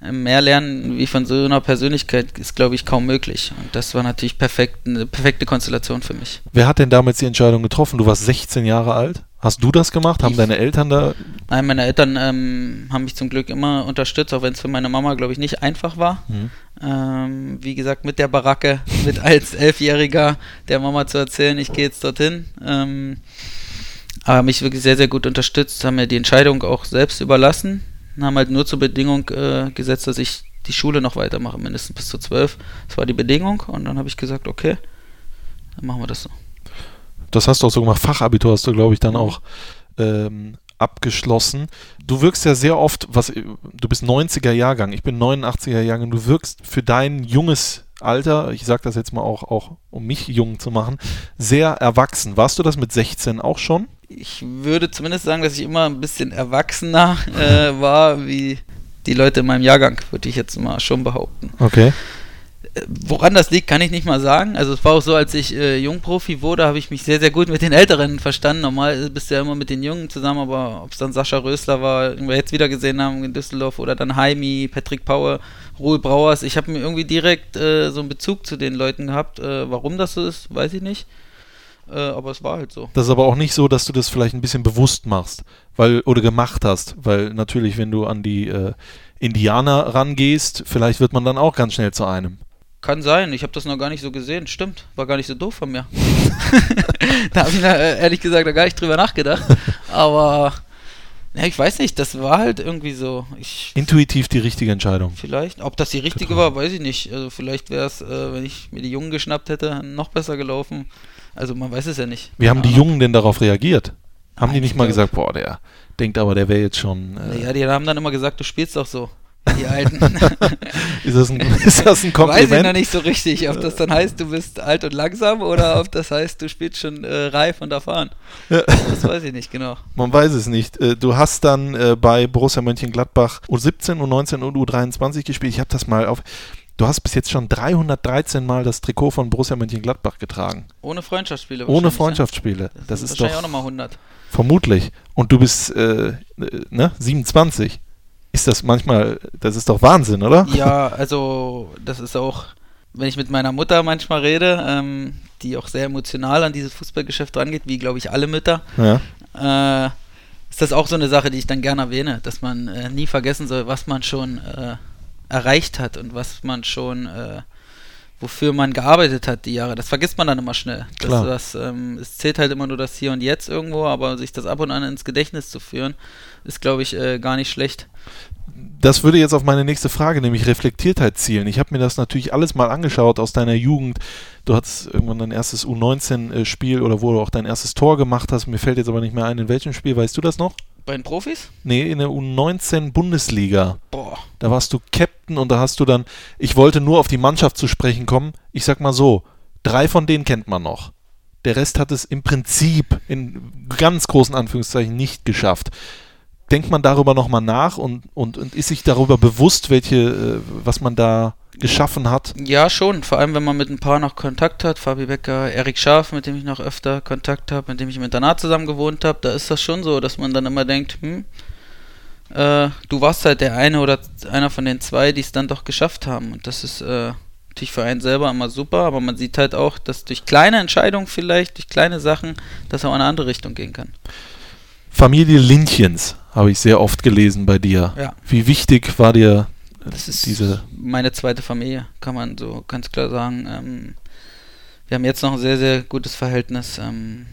äh, mehr lernen wie von so einer Persönlichkeit ist, glaube ich, kaum möglich. Und das war natürlich perfekt, eine perfekte Konstellation für mich. Wer hat denn damals die Entscheidung getroffen? Du warst 16 Jahre alt. Hast du das gemacht? Haben Ich- deine Eltern da? Nein, meine Eltern ähm, haben mich zum Glück immer unterstützt, auch wenn es für meine Mama, glaube ich, nicht einfach war. Mhm. Ähm, wie gesagt, mit der Baracke, mit als Elfjähriger der Mama zu erzählen, ich gehe jetzt dorthin. Ähm, aber mich wirklich sehr, sehr gut unterstützt, haben mir die Entscheidung auch selbst überlassen, haben halt nur zur Bedingung äh, gesetzt, dass ich die Schule noch weitermache, mindestens bis zu zwölf. Das war die Bedingung und dann habe ich gesagt, okay, dann machen wir das so. Das hast du auch so gemacht. Fachabitur hast du, glaube ich, dann auch ähm, abgeschlossen. Du wirkst ja sehr oft, was du bist 90er Jahrgang, ich bin 89er Jahrgang. Du wirkst für dein junges Alter, ich sage das jetzt mal auch, auch, um mich jung zu machen, sehr erwachsen. Warst du das mit 16 auch schon? Ich würde zumindest sagen, dass ich immer ein bisschen erwachsener äh, war wie die Leute in meinem Jahrgang, würde ich jetzt mal schon behaupten. Okay. Äh, Woran das liegt, kann ich nicht mal sagen. Also es war auch so, als ich äh, Jungprofi wurde, habe ich mich sehr, sehr gut mit den Älteren verstanden. Normal bist du ja immer mit den Jungen zusammen, aber ob es dann Sascha Rösler war, den wir jetzt wieder gesehen haben in Düsseldorf, oder dann Heimi, Patrick Power, Ruhe Brauers, ich habe mir irgendwie direkt äh, so einen Bezug zu den Leuten gehabt. Äh, warum das so ist, weiß ich nicht. Äh, aber es war halt so. Das ist aber auch nicht so, dass du das vielleicht ein bisschen bewusst machst, weil oder gemacht hast, weil natürlich, wenn du an die äh, Indianer rangehst, vielleicht wird man dann auch ganz schnell zu einem. Kann sein, ich habe das noch gar nicht so gesehen. Stimmt, war gar nicht so doof von mir. da habe ich na, äh, ehrlich gesagt noch gar nicht drüber nachgedacht. Aber ja, ich weiß nicht, das war halt irgendwie so. Ich, Intuitiv die richtige Entscheidung. vielleicht, ob das die richtige Getroffen. war, weiß ich nicht. Also vielleicht wäre es, äh, wenn ich mir die Jungen geschnappt hätte, noch besser gelaufen. Also man weiß es ja nicht. Wie haben die Jungen denn darauf reagiert? Haben die Nein, nicht ich mal gesagt, boah, der denkt aber, der wäre jetzt schon. Äh, Ja, die haben dann immer gesagt, du spielst doch so. Die Alten. ist, das ein, ist das ein Weiß ich noch Kompliment? nicht so richtig, ob das dann heißt, du bist alt und langsam oder ob das heißt, du spielst schon äh, reif und erfahren. Ja. Das weiß ich nicht genau. Man weiß es nicht. Äh, Du hast dann äh, bei Borussia Mönchengladbach U17, U19 und U23 gespielt. Ich habe das mal auf. Du hast bis jetzt schon 313 Mal das Trikot von Borussia Mönchengladbach getragen. Ohne Freundschaftsspiele. Ohne Freundschaftsspiele. Ja? Das sind ist wahrscheinlich doch auch nochmal 100. vermutlich. Und du bist äh, äh, ne, 27. Ist das manchmal, das ist doch Wahnsinn, oder? Ja, also das ist auch, wenn ich mit meiner Mutter manchmal rede, ähm, die auch sehr emotional an dieses Fußballgeschäft rangeht, wie glaube ich alle Mütter, Ja. äh, ist das auch so eine Sache, die ich dann gerne erwähne, dass man äh, nie vergessen soll, was man schon äh, erreicht hat und was man schon, äh, wofür man gearbeitet hat die Jahre. Das vergisst man dann immer schnell. Das, Klar. das, ähm, es zählt halt immer nur das Hier und Jetzt irgendwo, aber sich das ab und an ins Gedächtnis zu führen, ist glaube ich äh, gar nicht schlecht. Das würde jetzt auf meine nächste Frage, nämlich Reflektiertheit zielen. Ich habe mir das natürlich alles mal angeschaut aus deiner Jugend. Du hattest irgendwann dein erstes U19-Spiel oder wo du auch dein erstes Tor gemacht hast. Mir fällt jetzt aber nicht mehr ein, in welchem Spiel. Weißt du das noch? Bei den Profis? Nee, in der U19-Bundesliga. Boah. Da warst du Captain und da hast du dann, ich wollte nur auf die Mannschaft zu sprechen kommen. Ich sag mal so, drei von denen kennt man noch. Der Rest hat es im Prinzip in ganz großen Anführungszeichen nicht geschafft. Denkt man darüber nochmal nach und, und, und ist sich darüber bewusst, welche, äh, was man da geschaffen hat? Ja, schon. Vor allem, wenn man mit ein paar noch Kontakt hat. Fabi Becker, Erik Scharf, mit dem ich noch öfter Kontakt habe, mit dem ich im Internat zusammen gewohnt habe. Da ist das schon so, dass man dann immer denkt, hm, äh, du warst halt der eine oder einer von den zwei, die es dann doch geschafft haben. Und das ist äh, natürlich für einen selber immer super, aber man sieht halt auch, dass durch kleine Entscheidungen vielleicht, durch kleine Sachen, das auch in eine andere Richtung gehen kann. Familie Lindchens habe ich sehr oft gelesen bei dir. Ja. Wie wichtig war dir Das ist diese meine zweite Familie, kann man so ganz klar sagen. Ähm, wir haben jetzt noch ein sehr, sehr gutes Verhältnis. Ähm,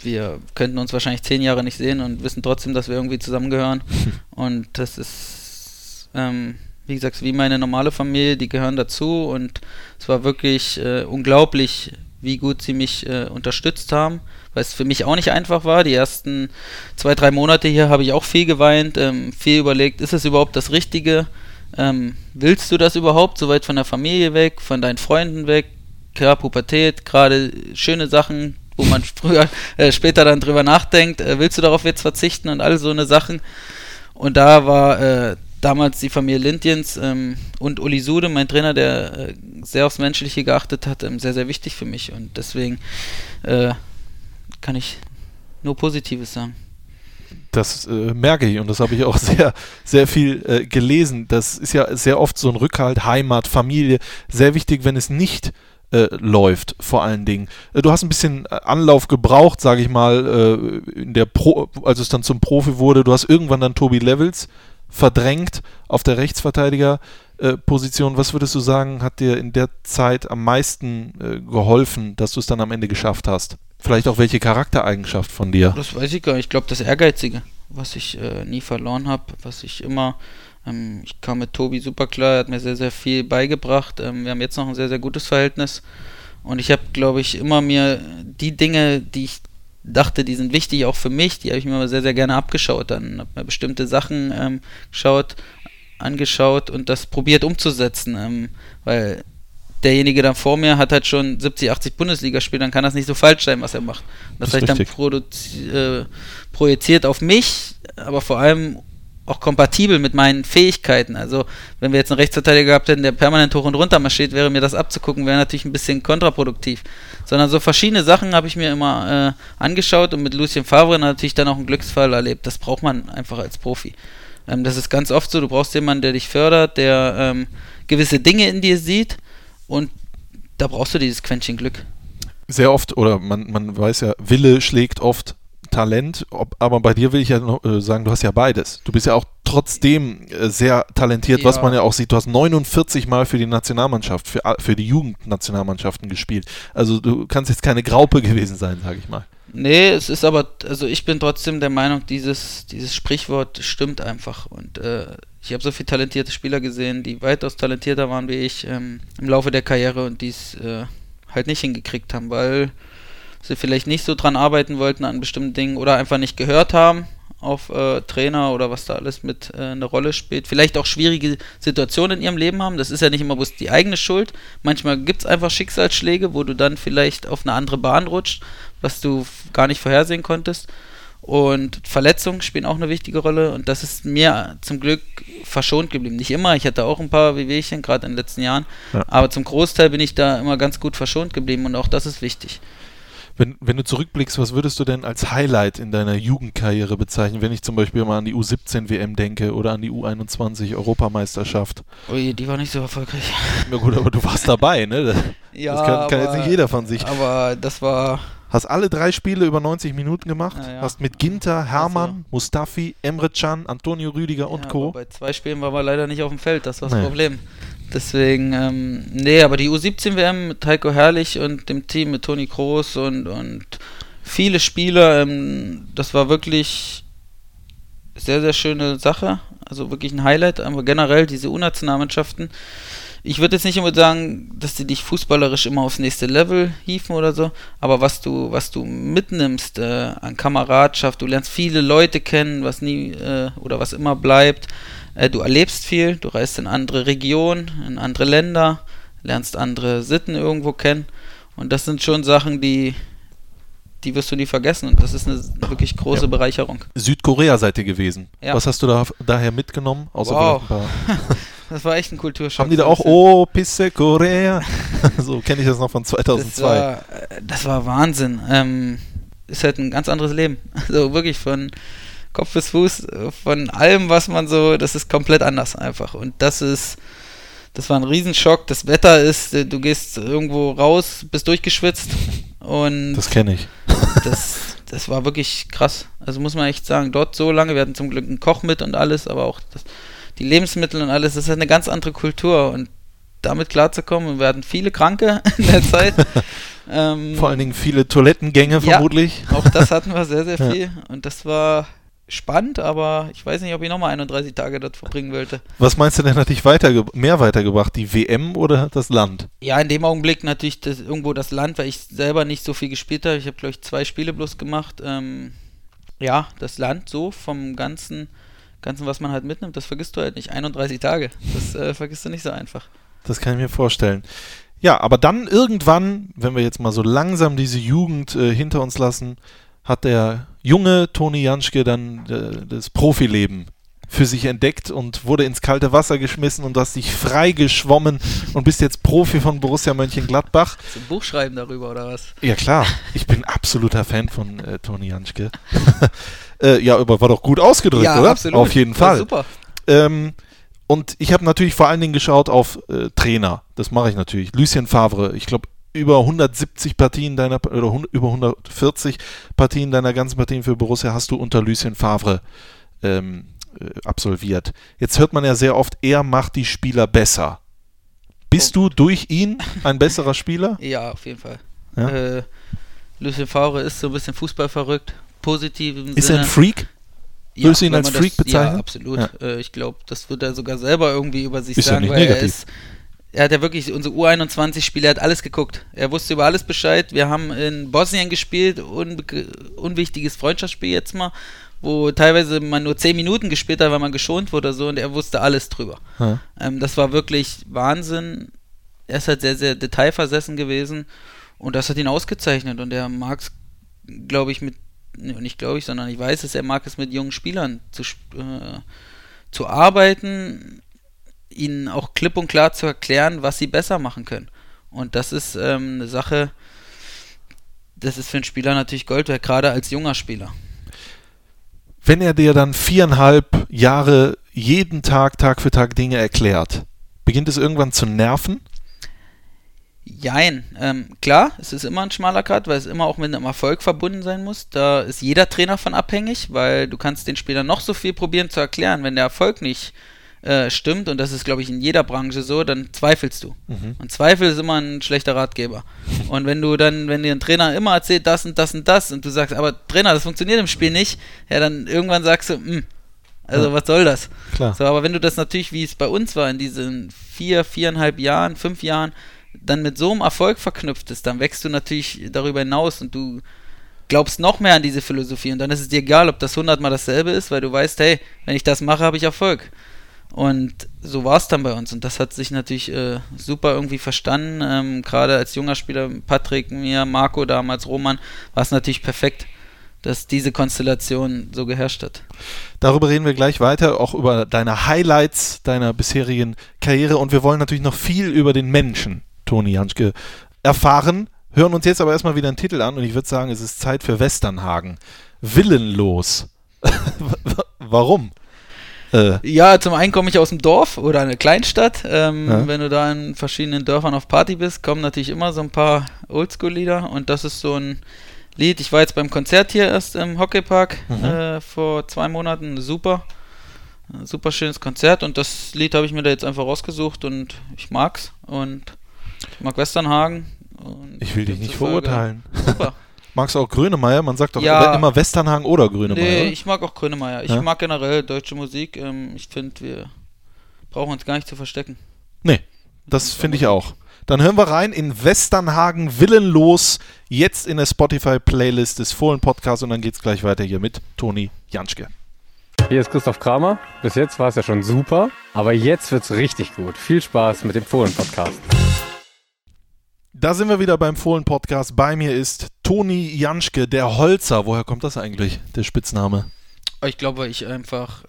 wir könnten uns wahrscheinlich zehn Jahre nicht sehen und wissen trotzdem, dass wir irgendwie zusammengehören. und das ist, ähm, wie gesagt, wie meine normale Familie, die gehören dazu. Und es war wirklich äh, unglaublich, wie gut sie mich äh, unterstützt haben, weil es für mich auch nicht einfach war. Die ersten zwei, drei Monate hier habe ich auch viel geweint, ähm, viel überlegt, ist es überhaupt das Richtige? Ähm, willst du das überhaupt so weit von der Familie weg, von deinen Freunden weg? Klar, Pubertät, gerade schöne Sachen, wo man früher, äh, später dann drüber nachdenkt, äh, willst du darauf jetzt verzichten und all so eine Sachen. Und da war äh, damals die Familie Lindjens ähm, und Uli Sude, mein Trainer, der äh, sehr aufs Menschliche geachtet hat, ähm, sehr, sehr wichtig für mich. Und deswegen äh, kann ich nur Positives sagen. Das äh, merke ich und das habe ich auch sehr, sehr viel äh, gelesen. Das ist ja sehr oft so ein Rückhalt, Heimat, Familie. Sehr wichtig, wenn es nicht äh, läuft, vor allen Dingen. Äh, du hast ein bisschen äh, Anlauf gebraucht, sage ich mal, äh, in der Pro, als es dann zum Profi wurde. Du hast irgendwann dann Tobi Levels verdrängt auf der Rechtsverteidiger-Position. Was würdest du sagen, hat dir in der Zeit am meisten geholfen, dass du es dann am Ende geschafft hast? Vielleicht auch welche Charaktereigenschaft von dir? Das weiß ich gar nicht. Ich glaube, das Ehrgeizige, was ich äh, nie verloren habe, was ich immer. Ähm, ich kam mit Tobi super klar, er hat mir sehr, sehr viel beigebracht. Ähm, wir haben jetzt noch ein sehr, sehr gutes Verhältnis. Und ich habe, glaube ich, immer mir die Dinge, die ich dachte, die sind wichtig auch für mich, die habe ich mir immer sehr, sehr gerne abgeschaut. Dann habe mir bestimmte Sachen ähm, geschaut, angeschaut und das probiert umzusetzen. Ähm, weil derjenige dann vor mir hat halt schon 70, 80 Bundesligaspiele, dann kann das nicht so falsch sein, was er macht. Das, Das habe ich dann äh, projiziert auf mich, aber vor allem auch kompatibel mit meinen Fähigkeiten. Also, wenn wir jetzt einen Rechtsverteidiger gehabt hätten, der permanent hoch und runter marschiert, wäre mir das abzugucken, wäre natürlich ein bisschen kontraproduktiv. Sondern so verschiedene Sachen habe ich mir immer äh, angeschaut und mit Lucien Favre natürlich dann auch einen Glücksfall erlebt. Das braucht man einfach als Profi. Ähm, das ist ganz oft so, du brauchst jemanden, der dich fördert, der ähm, gewisse Dinge in dir sieht und da brauchst du dieses Quäntchen Glück. Sehr oft, oder man, man weiß ja, Wille schlägt oft Talent, ob, aber bei dir will ich ja noch, äh, sagen, du hast ja beides. Du bist ja auch trotzdem äh, sehr talentiert, was Ja. man ja auch sieht. Du hast 49 Mal für die Nationalmannschaft, für, für die Jugendnationalmannschaften gespielt. Also du kannst jetzt keine Graupe gewesen sein, sage ich mal. Nee, es ist aber, also ich bin trotzdem der Meinung, dieses, dieses Sprichwort stimmt einfach. Und äh, ich habe so viele talentierte Spieler gesehen, die weitaus talentierter waren wie ich ähm, im Laufe der Karriere und dies äh, halt nicht hingekriegt haben, weil sie vielleicht nicht so dran arbeiten wollten an bestimmten Dingen oder einfach nicht gehört haben auf äh, Trainer oder was da alles mit äh, eine Rolle spielt. Vielleicht auch schwierige Situationen in ihrem Leben haben. Das ist ja nicht immer bloß die eigene Schuld. Manchmal gibt es einfach Schicksalsschläge, wo du dann vielleicht auf eine andere Bahn rutscht, was du gar nicht vorhersehen konntest. Und Verletzungen spielen auch eine wichtige Rolle und das ist mir zum Glück verschont geblieben. Nicht immer, ich hatte auch ein paar Wehwehchen, gerade in den letzten Jahren, Ja. aber zum Großteil bin ich da immer ganz gut verschont geblieben und auch das ist wichtig. Wenn, wenn du zurückblickst, was würdest du denn als Highlight in deiner Jugendkarriere bezeichnen, wenn ich zum Beispiel mal an die U17 WM denke oder an die U21 Europameisterschaft? Ui, die war nicht so erfolgreich. Ja gut, aber du warst dabei, ne? Das, Ja, das kann, kann jetzt aber- nicht jeder von sich. Aber das war Hast alle drei Spiele über 90 Minuten gemacht. Ja, ja. Hast mit Ginter, Hermann, Mustafi, Emre Can, Antonio Rüdiger und ja, Co. Bei zwei Spielen waren wir leider nicht auf dem Feld, das war das Nee. Problem. Deswegen, ähm, nee, aber die U17-WM mit Heiko Herrlich und dem Team mit Toni Kroos und, und viele Spieler, ähm, das war wirklich sehr, sehr schöne Sache. Also wirklich ein Highlight, aber generell diese U-Nationalmannschaften. Ich würde jetzt nicht immer sagen, dass die dich fußballerisch immer aufs nächste Level hieven oder so, aber was du, was du mitnimmst äh, an Kameradschaft, du lernst viele Leute kennen, was nie äh, oder was immer bleibt. Äh, du erlebst viel, du reist in andere Regionen, in andere Länder, lernst andere Sitten irgendwo kennen. Und das sind schon Sachen, die, die wirst du nie vergessen. Und das ist eine wirklich große Ja. Bereicherung. Südkorea seid ihr gewesen. Ja. Was hast du da daher mitgenommen? Außer Wow. Das war echt ein Kulturschock. Haben die da auch. Oh, Pisse Korea? so kenne ich das noch von Das 2002. war, äh, das war Wahnsinn. Ähm, ist halt ein ganz anderes Leben. Also wirklich von Kopf bis Fuß, von allem, was man so, das ist komplett anders einfach. Und das ist, das war ein Riesenschock. Das Wetter ist, äh, du gehst irgendwo raus, bist durchgeschwitzt und Das kenne ich. das, das war wirklich krass. Also muss man echt sagen, dort so lange, wir hatten zum Glück einen Koch mit und alles, aber auch das, die Lebensmittel und alles, das ist halt eine ganz andere Kultur und damit klarzukommen, und wir hatten viele Kranke in der Zeit. ähm, Vor allen Dingen viele Toilettengänge Ja. vermutlich. auch das hatten wir sehr, sehr Ja. viel und das war spannend, aber ich weiß nicht, ob ich nochmal 31 Tage dort verbringen wollte. Was meinst du denn, hat dich weiterge mehr weitergebracht? Die WM oder das Land? Ja, in dem Augenblick natürlich das, irgendwo das Land, weil ich selber nicht so viel gespielt habe. Ich habe, glaube ich, zwei Spiele bloß gemacht. Ähm, ja, das Land so vom ganzen, ganzen, was man halt mitnimmt, das vergisst du halt nicht. 31 Tage, das äh, vergisst du nicht so einfach. Das kann ich mir vorstellen. Ja, aber dann irgendwann, wenn wir jetzt mal so langsam diese Jugend äh, hinter uns lassen, hat der junge Toni Janschke dann äh, das Profileben für sich entdeckt und wurde ins kalte Wasser geschmissen und hast dich frei geschwommen und bist jetzt Profi von Borussia Mönchengladbach. Ein Buch schreiben darüber oder was? Ja klar, ich bin absoluter Fan von äh, Toni Janschke. äh, ja, aber war doch gut ausgedrückt, oder? Auf jeden Fall. Super. Ähm, und ich habe natürlich vor allen Dingen geschaut auf äh, Trainer. Das mache ich natürlich. Lucien Favre. Ich glaube, über 170 Partien deiner oder hun- über 140 Partien deiner ganzen Partien für Borussia hast du unter Lucien Favre ähm, äh, absolviert. Jetzt hört man ja sehr oft, er macht die Spieler besser. Bist du durch ihn ein besserer Spieler? Ja, auf jeden Fall. Ja? Äh, Lucien Favre ist so ein bisschen Fußballverrückt, positiv im Ist er Sinne. ein Freak? Würdest du ihn als Freak bezeichnen? Ja, absolut. Ja. Äh, ich glaube, das wird er sogar selber irgendwie über sich Ist ja sagen, nicht weil er negativ. ist. Er hat ja wirklich unsere U21-Spiele, er hat alles geguckt. Er wusste über alles Bescheid. Wir haben in Bosnien gespielt, unbe unwichtiges Freundschaftsspiel jetzt mal, wo teilweise man nur 10 Minuten gespielt hat, weil man geschont wurde oder so und er wusste alles drüber. Ja. Ähm, das war wirklich Wahnsinn. er ist halt sehr, sehr detailversessen gewesen und das hat ihn ausgezeichnet und er mag es, glaube ich, mit, nicht glaube ich, sondern ich weiß es, er mag es mit jungen Spielern zu, äh, zu arbeiten, ihnen auch klipp und klar zu erklären, was sie besser machen können. Und das ist ähm, eine Sache, das ist für einen Spieler natürlich Gold wert, gerade als junger Spieler. Wenn er dir dann viereinhalb Jahre jeden Tag, Tag für Tag Dinge erklärt, beginnt es irgendwann zu nerven? Jein. Ähm, klar, es ist immer ein schmaler Grad, weil es immer auch mit einem Erfolg verbunden sein muss. Da ist jeder Trainer von abhängig, weil du kannst den Spielern noch so viel probieren zu erklären. Wenn der Erfolg nicht äh, stimmt, und das ist, glaube ich, in jeder Branche so, dann zweifelst du. Mhm. Und Zweifel ist immer ein schlechter Ratgeber. und wenn du dann, wenn dir ein Trainer immer erzählt, das und das und das, und du sagst, aber Trainer, das funktioniert im Spiel nicht, ja, dann irgendwann sagst du, hm, also ja. was soll das? Klar. So, aber wenn du das natürlich, wie es bei uns war, in diesen vier, viereinhalb Jahren, fünf Jahren, dann mit so einem Erfolg verknüpft ist, dann wächst du natürlich darüber hinaus und du glaubst noch mehr an diese Philosophie und dann ist es dir egal, ob das hundertmal dasselbe ist, weil du weißt, hey, wenn ich das mache, habe ich Erfolg. Und so war es dann bei uns. Und das hat sich natürlich äh, super irgendwie verstanden. Ähm, Gerade als junger Spieler, Patrick, mir, Marco damals, Roman, war es natürlich perfekt, dass diese Konstellation so geherrscht hat. Darüber reden wir gleich weiter, auch über deine Highlights deiner bisherigen Karriere. Und wir wollen natürlich noch viel über den Menschen, Toni Janschke, erfahren. Hören uns jetzt aber erstmal wieder einen Titel an und ich würde sagen, es ist Zeit für Westernhagen. Willenlos. Warum? Äh. Ja, zum einen komme ich aus dem Dorf oder einer Kleinstadt. Ähm, ja. Wenn du da in verschiedenen Dörfern auf Party bist, kommen natürlich immer so ein paar Oldschool-Lieder und das ist so ein Lied. Ich war jetzt beim Konzert hier erst im Hockeypark mhm. äh, vor zwei Monaten. Super. Super schönes Konzert und das Lied habe ich mir da jetzt einfach rausgesucht und ich mag's und ich mag Westernhagen. ich will dich nicht verurteilen. Super. Magst du auch Grönemeyer? Man sagt doch ja, immer Westernhagen oder Grönemeyer. Nee, ich mag auch Grönemeyer. Ich ja? mag generell deutsche Musik. Ähm, ich finde, wir brauchen uns gar nicht zu verstecken. Nee, das finde ich auch. Dann hören wir rein in Westernhagen Willenlos, jetzt in der Spotify-Playlist des Fohlen Podcasts und dann geht es gleich weiter hier mit Toni Janschke. Hier ist Christoph Kramer. Bis jetzt war es ja schon super, aber jetzt wird es richtig gut. Viel Spaß mit dem Fohlen Podcast. Da sind wir wieder beim Fohlen-Podcast. Bei mir ist Toni Janschke, der Holzer. Woher kommt das eigentlich, der Spitzname? Ich glaube, weil ich einfach,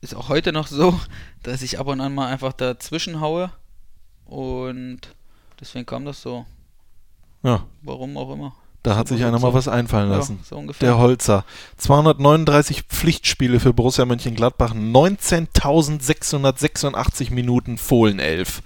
ist auch heute noch so, dass ich ab und an mal einfach dazwischen haue. Und deswegen kam das so. Ja. Warum auch immer. Da hat sich einer mal was einfallen lassen. Ja, so ungefähr. Der Holzer. 239 Pflichtspiele für Borussia Mönchengladbach, 19.686 Minuten Fohlenelf.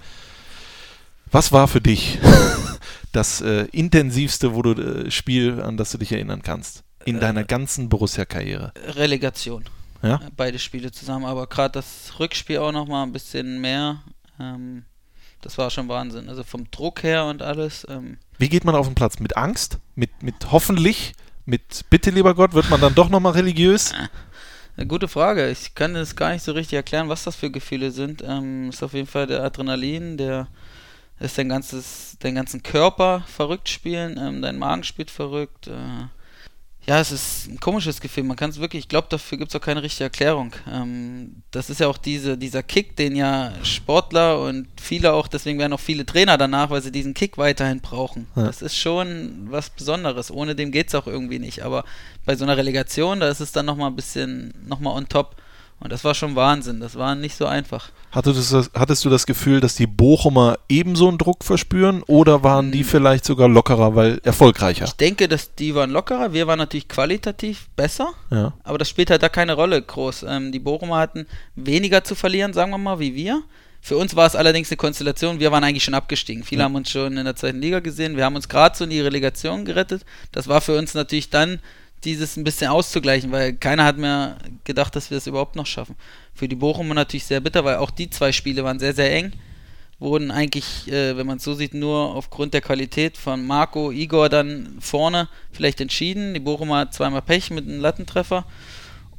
Was war für dich das äh, intensivste wo du, äh, Spiel, an das du dich erinnern kannst? In äh, deiner ganzen Borussia-Karriere? Relegation. Ja? Beide Spiele zusammen, aber gerade das Rückspiel auch nochmal ein bisschen mehr. Ähm, das war schon Wahnsinn. Also vom Druck her und alles. Ähm, Wie geht man auf den Platz? Mit Angst? Mit, mit hoffentlich? Mit Bitte, lieber Gott, wird man dann doch nochmal religiös? Eine gute Frage. Ich kann es gar nicht so richtig erklären, was das für Gefühle sind. Ähm, ist auf jeden Fall der Adrenalin, der ist dein ganzes, deinen ganzen Körper verrückt spielen, ähm, dein Magen spielt verrückt. Äh, ja, es ist ein komisches Gefühl. Man kann es wirklich, ich glaube, dafür gibt es auch keine richtige Erklärung. Ähm, das ist ja auch diese, dieser Kick, den ja Sportler und viele auch, deswegen werden auch viele Trainer danach, weil sie diesen Kick weiterhin brauchen. Ja. Das ist schon was Besonderes. Ohne dem geht es auch irgendwie nicht. Aber bei so einer Relegation, da ist es dann nochmal ein bisschen, nochmal on top. Und das war schon Wahnsinn. Das war nicht so einfach. Hattest du, das, hattest du das Gefühl, dass die Bochumer ebenso einen Druck verspüren oder waren die hm. vielleicht sogar lockerer, weil erfolgreicher? Ich denke, dass die waren lockerer. Wir waren natürlich qualitativ besser, ja. aber das spielt halt da keine Rolle groß. Ähm, die Bochumer hatten weniger zu verlieren, sagen wir mal, wie wir. Für uns war es allerdings eine Konstellation, wir waren eigentlich schon abgestiegen. Viele ja. haben uns schon in der zweiten Liga gesehen. Wir haben uns gerade so in die Relegation gerettet. Das war für uns natürlich dann dieses ein bisschen auszugleichen, weil keiner hat mir gedacht, dass wir das überhaupt noch schaffen. Für die Bochumer natürlich sehr bitter, weil auch die zwei Spiele waren sehr, sehr eng. Wurden eigentlich, äh, wenn man es so sieht, nur aufgrund der Qualität von Marco, Igor dann vorne vielleicht entschieden. Die Bochumer hat zweimal Pech mit einem Lattentreffer.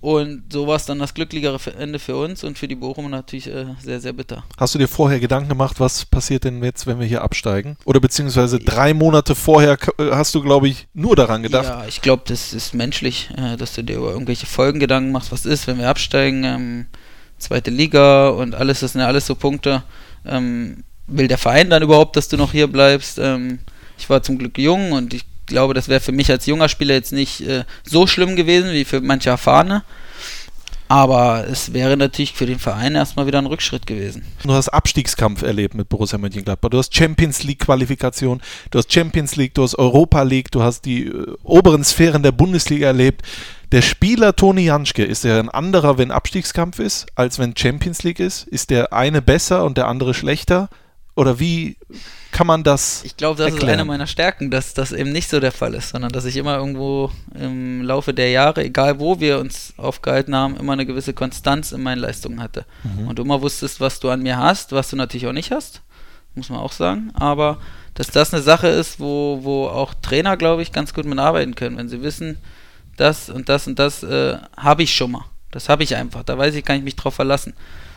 Und so war es dann das glücklichere Ende für uns und für die Bochum natürlich äh, sehr, sehr bitter. Hast du dir vorher Gedanken gemacht, was passiert denn jetzt, wenn wir hier absteigen? Oder beziehungsweise drei Monate vorher äh, hast du, glaube ich, nur daran gedacht? Ja, ich glaube, das ist menschlich, äh, dass du dir über irgendwelche Folgengedanken machst. Was ist, wenn wir absteigen? Ähm, zweite Liga und alles, das sind ja alles so Punkte. Ähm, will der Verein dann überhaupt, dass du noch hier bleibst? Ähm, ich war zum Glück jung und ich glaube, das wäre für mich als junger Spieler jetzt nicht äh, so schlimm gewesen wie für manche Erfahrene. Aber es wäre natürlich für den Verein erstmal wieder ein Rückschritt gewesen. Du hast Abstiegskampf erlebt mit Borussia Mönchengladbach. Du hast Champions League Qualifikation, du hast Champions League, du hast Europa League, du hast die äh, oberen Sphären der Bundesliga erlebt. Der Spieler Toni Janschke, ist er ein anderer, wenn Abstiegskampf ist, als wenn Champions League ist? Ist der eine besser und der andere schlechter? Oder wie kann man das Ich glaube, das ist erklären? eine meiner Stärken, dass das eben nicht so der Fall ist, sondern dass ich immer irgendwo im Laufe der Jahre, egal wo wir uns aufgehalten haben, immer eine gewisse Konstanz in meinen Leistungen hatte. Mhm. Und du immer wusstest, was du an mir hast, was du natürlich auch nicht hast, muss man auch sagen. Aber dass das eine Sache ist, wo, wo auch Trainer, glaube ich, ganz gut mitarbeiten können, wenn sie wissen, das und das und das äh, habe ich schon mal. Das habe ich einfach. Da weiß ich, kann ich mich drauf verlassen.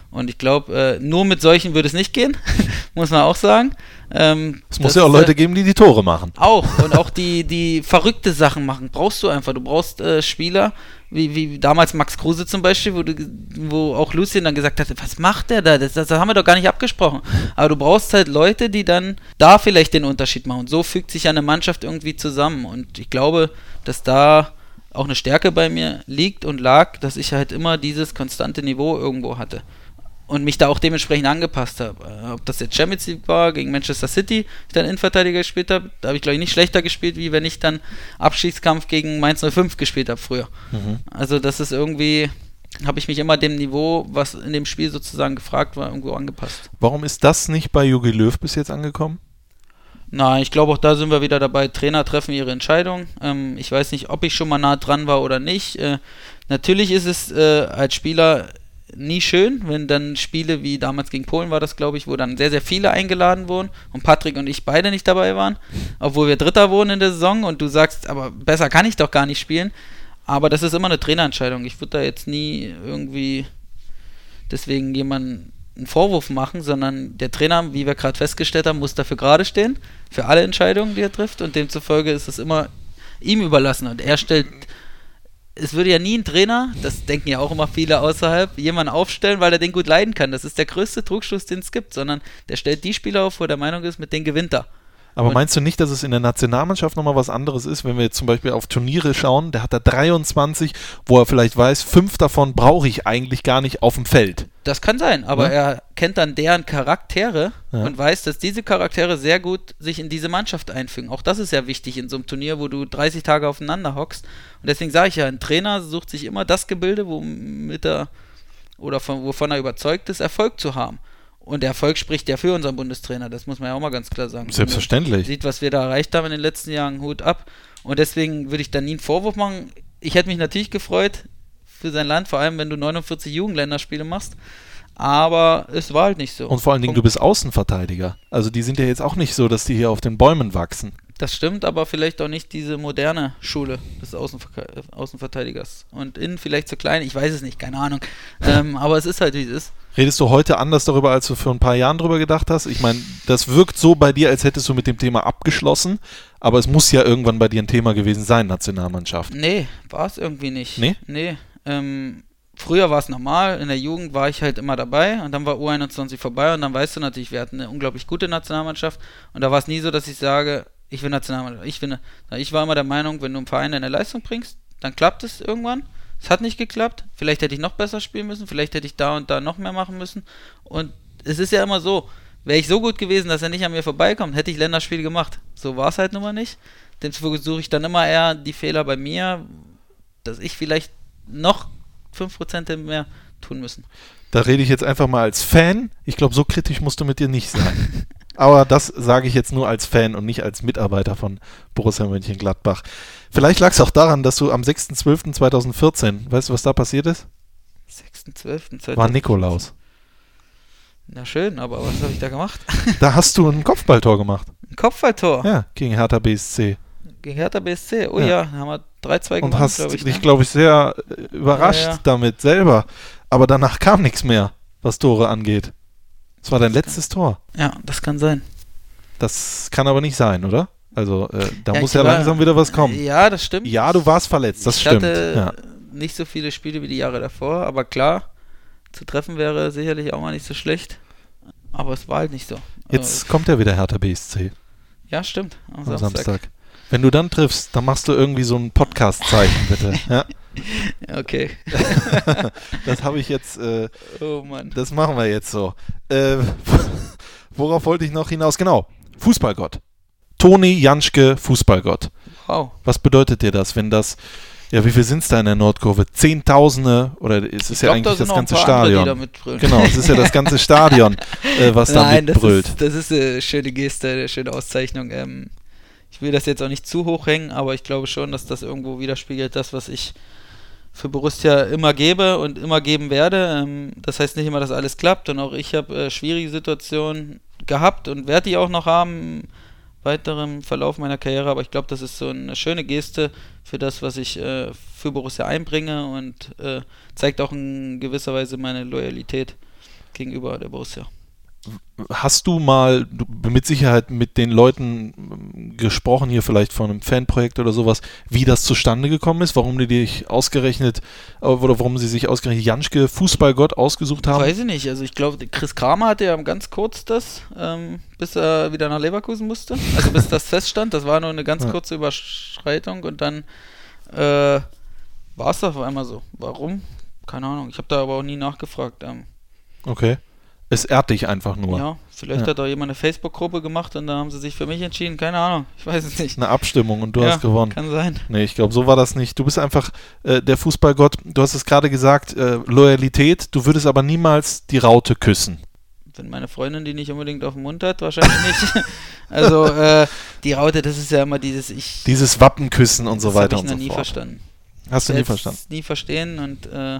Und ich glaube, äh, nur mit solchen würde es nicht gehen, muss man auch sagen. Ähm, Es muss ja auch Leute äh, geben, die die Tore machen. auch und auch die, die verrückte Sachen machen, brauchst du einfach. Du brauchst äh, Spieler, wie, wie damals Max Kruse zum Beispiel, wo, du, wo auch Lucien dann gesagt hat, was macht der da? Das, das, das haben wir doch gar nicht abgesprochen. Aber du brauchst halt Leute, die dann da vielleicht den Unterschied machen. Und so fügt sich eine Mannschaft irgendwie zusammen. Und ich glaube, dass da auch eine Stärke bei mir liegt und lag, dass ich halt immer dieses konstante Niveau irgendwo hatte und mich da auch dementsprechend angepasst habe. Äh, Ob das jetzt Champions League war gegen Manchester City, ich dann Innenverteidiger gespielt habe, da habe ich glaube ich nicht schlechter gespielt, wie wenn ich dann Abschiedskampf gegen Mainz 05 gespielt habe früher. Also das ist irgendwie, habe ich mich immer dem Niveau, was in dem Spiel sozusagen gefragt war, irgendwo angepasst. Warum ist das nicht bei Jogi Löw bis jetzt angekommen? Nein, ich glaube auch da sind wir wieder dabei. Trainer treffen ihre Entscheidung. Ähm, ich weiß nicht, ob ich schon mal nah dran war oder nicht. Äh, natürlich ist es äh, als Spieler nie schön, wenn dann Spiele wie damals gegen Polen war das, glaube ich, wo dann sehr, sehr viele eingeladen wurden und Patrick und ich beide nicht dabei waren, obwohl wir Dritter wurden in der Saison und du sagst, aber besser kann ich doch gar nicht spielen. Aber das ist immer eine Trainerentscheidung. Ich würde da jetzt nie irgendwie deswegen jemanden einen Vorwurf machen, sondern der Trainer, wie wir gerade festgestellt haben, muss dafür gerade stehen, für alle Entscheidungen, die er trifft und demzufolge ist es immer ihm überlassen und er stellt, es würde ja nie ein Trainer, das denken ja auch immer viele außerhalb, jemanden aufstellen, weil er den gut leiden kann. Das ist der größte Trugschluss, den es gibt, sondern der stellt die Spieler auf, wo er der Meinung ist, mit denen gewinnt er. Aber meinst du nicht, dass es in der Nationalmannschaft nochmal was anderes ist, wenn wir jetzt zum Beispiel auf Turniere schauen, der hat da 23, wo er vielleicht weiß, fünf davon brauche ich eigentlich gar nicht auf dem Feld. Das kann sein, aber Ne? er kennt dann deren Charaktere Ja. und weiß, dass diese Charaktere sehr gut sich in diese Mannschaft einfügen. Auch das ist ja wichtig in so einem Turnier, wo du 30 Tage aufeinander hockst. Und deswegen sage ich ja, ein Trainer sucht sich immer das Gebilde, womit er oder von, wovon er überzeugt ist, Erfolg zu haben. Und der Erfolg spricht ja für unseren Bundestrainer, das muss man ja auch mal ganz klar sagen. Selbstverständlich. Sieht, was wir da erreicht haben in den letzten Jahren, Hut ab. Und deswegen würde ich da nie einen Vorwurf machen. Ich hätte mich natürlich gefreut für sein Land, vor allem wenn du 49 Jugendländerspiele machst. Aber es war halt nicht so. Und vor allen Dingen, du bist Außenverteidiger. Also die sind ja jetzt auch nicht so, dass die hier auf den Bäumen wachsen. Das stimmt, aber vielleicht auch nicht diese moderne Schule des Außenver Außenverteidigers. Und innen vielleicht zu klein, ich weiß es nicht, keine Ahnung. ähm, aber es ist halt, wie es ist. Redest du heute anders darüber, als du vor ein paar Jahren drüber gedacht hast? Ich meine, das wirkt so bei dir, als hättest du mit dem Thema abgeschlossen, aber es muss ja irgendwann bei dir ein Thema gewesen sein, Nationalmannschaft. Nee, war es irgendwie nicht. Nee? Nee. Ähm, früher war es normal, in der Jugend war ich halt immer dabei und dann war U21 vorbei und dann weißt du natürlich, wir hatten eine unglaublich gute Nationalmannschaft und da war es nie so, dass ich sage, ich will Nationalmannschaft. Ich, finde, ich war immer der Meinung, wenn du im Verein deine Leistung bringst, dann klappt es irgendwann. Es hat nicht geklappt. Vielleicht hätte ich noch besser spielen müssen, vielleicht hätte ich da und da noch mehr machen müssen. Und es ist ja immer so, wäre ich so gut gewesen, dass er nicht an mir vorbeikommt, hätte ich Länderspiel gemacht. So war es halt nun mal nicht. Demzufolge suche ich dann immer eher die Fehler bei mir, dass ich vielleicht noch 5% mehr tun müssen. Da rede ich jetzt einfach mal als Fan. Ich glaube, so kritisch musst du mit dir nicht sein. Aber das sage ich jetzt nur als Fan und nicht als Mitarbeiter von Borussia Mönchengladbach. Vielleicht lag es auch daran, dass du am 6.12.2014, weißt du, was da passiert ist? 6.12. War Nikolaus. Na schön, aber was habe ich da gemacht? Da hast du ein Kopfballtor gemacht. Ein Kopfballtor Ja, gegen Hertha BSC. Gegen Hertha BSC. Oh Ja. ja, haben wir 3-2 Und gewonnen, hast glaube ich. dich, ne? glaube ich, sehr äh, überrascht Ja, ja. damit selber. Aber danach kam nichts mehr, was Tore angeht. Das war dein letztes Tor. Ja, das kann sein. Das kann aber nicht sein, oder? Also, äh, da Ja, muss ja war- langsam wieder was kommen. Ja, das stimmt. Ja, du warst verletzt, das ich stimmt. hatte nicht so viele Spiele wie die Jahre davor, aber klar, zu treffen wäre sicherlich auch mal nicht so schlecht. Aber es war halt nicht so. Jetzt kommt ja wieder Hertha BSC Ja, stimmt. Am am Samstag. Samstag. Wenn du dann triffst, dann machst du irgendwie so ein Podcast-Zeichen, bitte. Ja, Okay. das habe ich jetzt, äh, Oh Mann. das machen wir jetzt so. Äh, worauf wollte ich noch hinaus? Genau, Fußballgott. Toni Janschke, Fußballgott. Wow. Was bedeutet dir das, wenn das, ja, wie viel sind es da in der Nordkurve? Zehntausende oder es ist Ich ja glaub, da eigentlich sind das ganze andere, da Stadion. mitbrüllen. Genau, es ist ja das ganze Stadion, äh, was da Nein, das mitbrüllt. ist, das ist eine schöne Geste, eine schöne Auszeichnung. Ähm, ich will das jetzt auch nicht zu hoch hängen, aber ich glaube schon, dass das irgendwo widerspiegelt, das, was ich für Borussia immer gebe und immer geben werde. Ähm, das heißt nicht immer, dass alles klappt und auch ich habe äh, schwierige Situationen gehabt und werde die auch noch haben im weiteren Verlauf meiner Karriere, aber ich glaube, das ist so eine schöne Geste für das, was ich äh, für Borussia einbringe und äh, zeigt auch in gewisser Weise meine Loyalität gegenüber der Borussia. Hast du mal du, mit Sicherheit mit den Leuten ähm, gesprochen, hier vielleicht von einem Fanprojekt oder sowas, wie das zustande gekommen ist, warum die dich ausgerechnet, äh, oder warum sie sich ausgerechnet Janschke Fußballgott ausgesucht haben? Weiß ich nicht. Also ich glaube, Chris Kramer hatte ja ganz kurz das, ähm, bis er wieder nach Leverkusen musste. Also bis das feststand. Das war nur eine ganz Ja. kurze Überschreitung und dann äh, war es auf einmal so. Warum? Keine Ahnung. Ich habe da aber auch nie nachgefragt. Ähm, Okay. Es ehrt dich einfach nur. ja, vielleicht Ja. hat auch jemand eine Facebook-Gruppe gemacht und da haben sie sich für mich entschieden. Keine Ahnung. Ich weiß es nicht. Eine Abstimmung und du ja, hast gewonnen. Kann sein. Nee, ich glaube, so war das nicht. Du bist einfach äh, der Fußballgott. Du hast es gerade gesagt, äh, Loyalität. Du würdest aber niemals die Raute küssen. Wenn meine Freundin die nicht unbedingt auf dem Mund hat, wahrscheinlich nicht. also äh, die Raute, das ist ja immer dieses Ich. Dieses Wappenküssen und so weiter und ich noch so nie fort. verstanden. Hast du nie verstanden? nie verstehen und äh,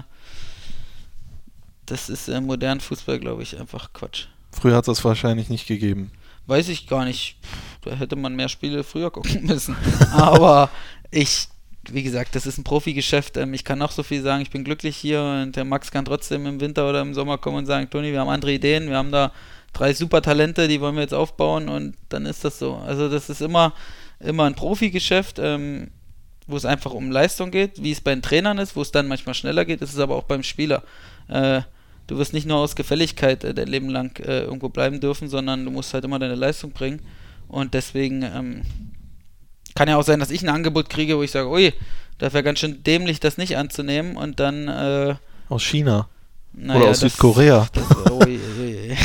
das ist im modernen Fußball, glaube ich, einfach Quatsch. Früher hat es das wahrscheinlich nicht gegeben. Weiß ich gar nicht. Da hätte man mehr Spiele früher gucken müssen. Aber ich, wie gesagt, das ist ein Profigeschäft. Ähm, ich kann noch so viel sagen, ich bin glücklich hier und der Max kann trotzdem im Winter oder im Sommer kommen und sagen, Toni, wir haben andere Ideen, wir haben da drei super Talente, die wollen wir jetzt aufbauen und dann ist das so. Also das ist immer, immer ein Profigeschäft, ähm, wo es einfach um Leistung geht, wie es bei den Trainern ist, wo es dann manchmal schneller geht, ist es aber auch beim Spieler. Äh, du wirst nicht nur aus Gefälligkeit äh, dein Leben lang äh, irgendwo bleiben dürfen, sondern du musst halt immer deine Leistung bringen. Und deswegen ähm, kann ja auch sein, dass ich ein Angebot kriege, wo ich sage, ui, das wäre ganz schön dämlich, das nicht anzunehmen. Und dann, äh, Aus China naja, oder aus das- Südkorea. Das, ui, ui.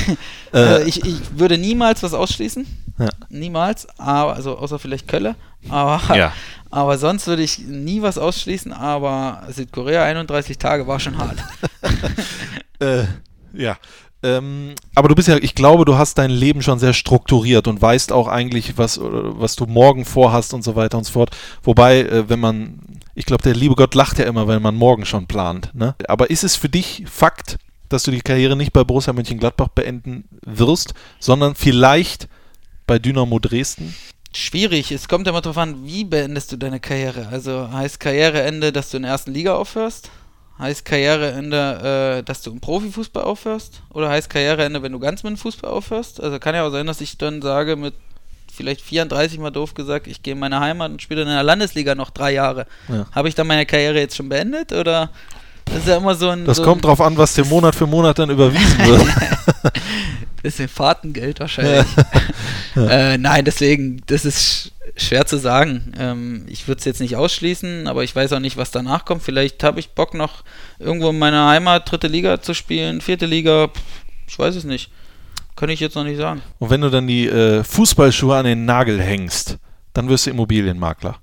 Äh, äh, ich, ich würde niemals was ausschließen. Ja. Niemals, aber, also außer vielleicht Kölle. Aber, Ja. aber sonst würde ich nie was ausschließen. Aber Südkorea 31 Tage war schon hart. Äh, ja. Ähm, aber du bist ja, ich glaube, du hast dein Leben schon sehr strukturiert und weißt auch eigentlich, was, oder was du morgen vorhast und so weiter und so fort. Wobei, äh, wenn man, ich glaube, der liebe Gott lacht ja immer, wenn man morgen schon plant. Ne? Aber ist es für dich Fakt, dass du die Karriere nicht bei Borussia Mönchengladbach beenden wirst, sondern vielleicht bei Dynamo Dresden? Schwierig. Es kommt immer darauf an, wie beendest du deine Karriere. Also heißt Karriereende, dass du in der ersten Liga aufhörst? Heißt Karriereende, äh, dass du im Profifußball aufhörst? Oder heißt Karriereende, wenn du ganz mit dem Fußball aufhörst? Also kann ja auch sein, dass ich dann sage, mit vielleicht 34 mal doof gesagt, ich gehe in meine Heimat und spiele in der Landesliga noch drei Jahre. Ja. Habe ich dann meine Karriere jetzt schon beendet? Oder das ist ja immer so ein. Das so kommt ein drauf an, was dir Monat für Monat dann überwiesen wird. bisschen Fahrtengeld wahrscheinlich. Äh, nein, deswegen, das ist sch schwer zu sagen. Ähm, ich würde es jetzt nicht ausschließen, aber ich weiß auch nicht, was danach kommt. Vielleicht habe ich Bock noch irgendwo in meiner Heimat dritte Liga zu spielen, vierte Liga. Pff, Ich weiß es nicht. Kann ich jetzt noch nicht sagen. Und wenn du dann die äh, Fußballschuhe an den Nagel hängst, dann wirst du Immobilienmakler.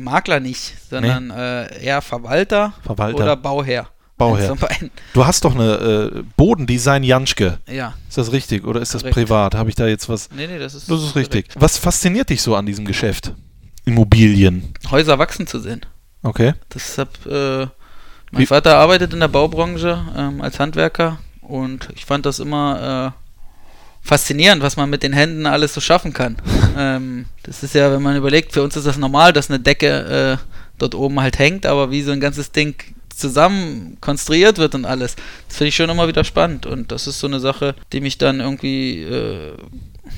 Makler nicht, sondern äh, eher Verwalter, Verwalter. oder Bauherr. Bauherr. Du hast doch eine äh, Bodendesign Janschke. Ja, Ist das richtig oder ist das Korrekt. privat? Habe ich da jetzt was? nee, nee, das ist. Das ist richtig. korrekt. Was fasziniert dich so an diesem Geschäft? Immobilien. Häuser wachsen zu sehen. Okay. Deshalb, äh, mein Wie- Vater arbeitet in der Baubranche ähm, als Handwerker und ich fand das immer äh, faszinierend, was man mit den Händen alles so schaffen kann. ähm, das ist ja, wenn man überlegt, für uns ist das normal, dass eine Decke äh, dort oben halt hängt, aber wie so ein ganzes Ding zusammen konstruiert wird und alles, das finde ich schon immer wieder spannend. Und das ist so eine Sache, die mich dann irgendwie äh,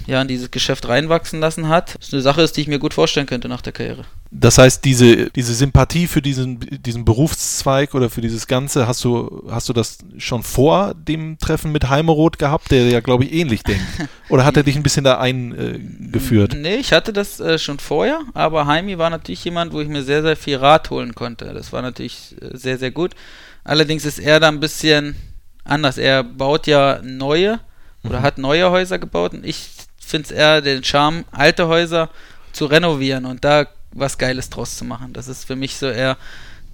ja, in dieses Geschäft reinwachsen lassen hat. Das ist eine Sache ist, die ich mir gut vorstellen könnte nach der Karriere. Das heißt, diese, diese Sympathie für diesen, diesen Berufszweig oder für dieses Ganze, hast du, hast du das schon vor dem Treffen mit Heimeroth gehabt, der ja, glaube ich, ähnlich denkt? Oder hat er dich ein bisschen da eingeführt? Äh, nee, ich hatte das äh, schon vorher, aber Heimi war natürlich jemand, wo ich mir sehr, sehr viel Rat holen konnte. Das war natürlich äh, sehr, sehr gut. Allerdings ist er da ein bisschen anders. Er baut ja neue oder mhm. hat neue Häuser gebaut und ich finde es eher den Charme, alte Häuser zu renovieren und da was Geiles draus zu machen. Das ist für mich so eher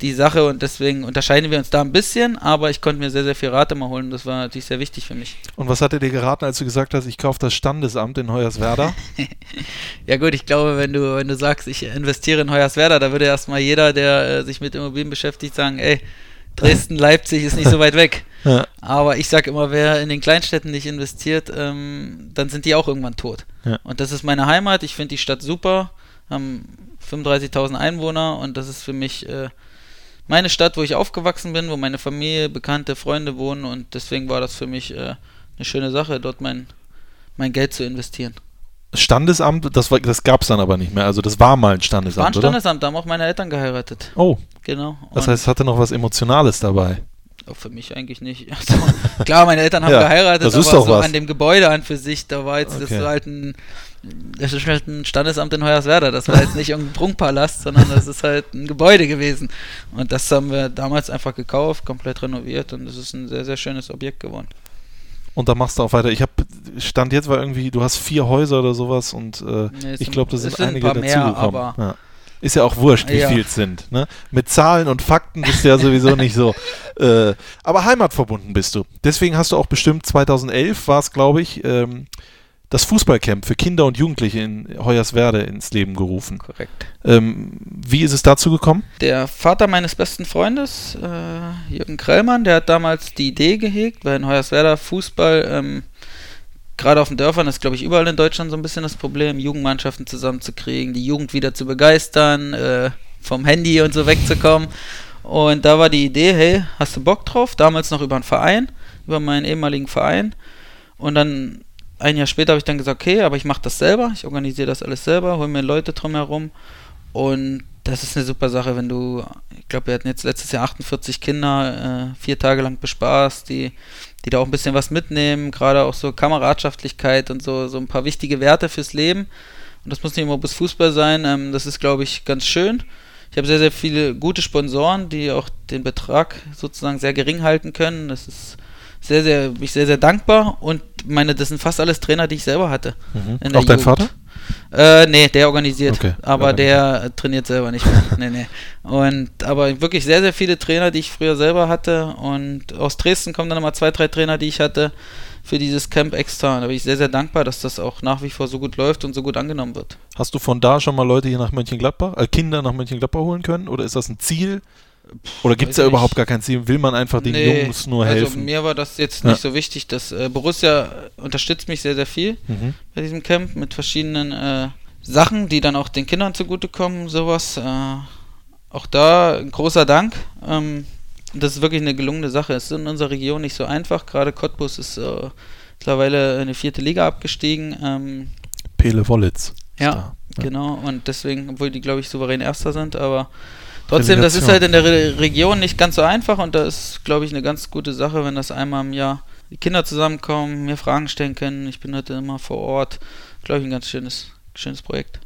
die Sache und deswegen unterscheiden wir uns da ein bisschen, aber ich konnte mir sehr, sehr viel Rat immer holen. Das war natürlich sehr wichtig für mich. Und was hat er dir geraten, als du gesagt hast, ich kaufe das Standesamt in Hoyerswerda? ja gut, ich glaube, wenn du, wenn du sagst, ich investiere in Hoyerswerda, da würde erstmal jeder, der äh, sich mit Immobilien beschäftigt, sagen, ey, Dresden, Leipzig ist nicht so weit weg. Ja. Aber ich sage immer, wer in den Kleinstädten nicht investiert, ähm, dann sind die auch irgendwann tot. Ja. Und das ist meine Heimat. Ich finde die Stadt super. Haben 35.000 Einwohner und das ist für mich äh, meine Stadt, wo ich aufgewachsen bin, wo meine Familie, Bekannte, Freunde wohnen und deswegen war das für mich äh, eine schöne Sache, dort mein, mein Geld zu investieren. Standesamt, das, das gab es dann aber nicht mehr. Also das war mal ein Standesamt, war ein Standesamt, da haben auch meine Eltern geheiratet. Oh. Genau. Das heißt, es hatte noch was Emotionales dabei. Für mich eigentlich nicht. Also, klar, meine Eltern haben ja, geheiratet, das ist aber so was. an dem Gebäude an für sich, da war jetzt okay. das halt ein, das ist halt ein Standesamt in Hoyerswerda. Das war jetzt nicht irgendein Prunkpalast, sondern das ist halt ein Gebäude gewesen. Und das haben wir damals einfach gekauft, komplett renoviert und es ist ein sehr, sehr schönes Objekt geworden. Und da machst du auch weiter. Ich habe Stand jetzt war irgendwie, du hast vier Häuser oder sowas und äh, nee, ich glaube, da sind, sind einige dazugekommen. Ja. Ist ja auch wurscht, wie ja. viel es sind. Ne? Mit Zahlen und Fakten bist du ja sowieso nicht so. Äh, aber heimatverbunden bist du. Deswegen hast du auch bestimmt 2011 war es, glaube ich, ähm, das Fußballcamp für Kinder und Jugendliche in Hoyerswerde ins Leben gerufen. Korrekt. Ähm, wie ist es dazu gekommen? Der Vater meines besten Freundes, äh, Jürgen Krellmann, der hat damals die Idee gehegt, weil in Hoyerswerda Fußball, ähm, gerade auf den Dörfern ist, glaube ich, überall in Deutschland so ein bisschen das Problem, Jugendmannschaften zusammenzukriegen, die Jugend wieder zu begeistern, äh, vom Handy und so wegzukommen. Und da war die Idee, hey, hast du Bock drauf? Damals noch über einen Verein, über meinen ehemaligen Verein. Und dann ein Jahr später habe ich dann gesagt, okay, aber ich mache das selber, ich organisiere das alles selber, hole mir Leute drumherum und das ist eine super Sache, wenn du, ich glaube, wir hatten jetzt letztes Jahr 48 Kinder äh, vier Tage lang bespaßt, die, die da auch ein bisschen was mitnehmen, gerade auch so Kameradschaftlichkeit und so, so ein paar wichtige Werte fürs Leben. Und das muss nicht immer bis Fußball sein, ähm, das ist, glaube ich, ganz schön. Ich habe sehr, sehr viele gute Sponsoren, die auch den Betrag sozusagen sehr gering halten können. Das ist sehr, sehr, bin ich sehr, sehr dankbar und meine, das sind fast alles Trainer, die ich selber hatte. Mhm. Auch dein Vater? Äh, nee, der organisiert, okay. aber der trainiert selber nicht mehr. nee, nee. Und, aber wirklich sehr, sehr viele Trainer, die ich früher selber hatte und aus Dresden kommen dann immer zwei, drei Trainer, die ich hatte für dieses Camp extra. Da bin ich sehr, sehr dankbar, dass das auch nach wie vor so gut läuft und so gut angenommen wird. Hast du von da schon mal Leute hier nach Mönchengladbach, äh, Kinder nach Mönchengladbach holen können oder ist das ein Ziel? Oder gibt es da überhaupt gar kein Ziel? Will man einfach den nee, Jungs nur helfen? Also mir war das jetzt nicht ja. so wichtig. Dass, äh, Borussia unterstützt mich sehr, sehr viel mhm. bei diesem Camp mit verschiedenen äh, Sachen, die dann auch den Kindern zugutekommen, sowas. Äh, auch da ein großer Dank. Ähm, das ist wirklich eine gelungene Sache. Es ist in unserer Region nicht so einfach. Gerade Cottbus ist äh, mittlerweile in die vierte Liga abgestiegen. Ähm, Pele Wollitz. Ja, ja, genau. Und deswegen, obwohl die, glaube ich, souverän Erster sind, aber Trotzdem, das ist halt in der Re Region nicht ganz so einfach und da ist, glaube ich, eine ganz gute Sache, wenn das einmal im Jahr die Kinder zusammenkommen, mir Fragen stellen können. Ich bin heute immer vor Ort. Glaube ich, ein ganz schönes, schönes Projekt.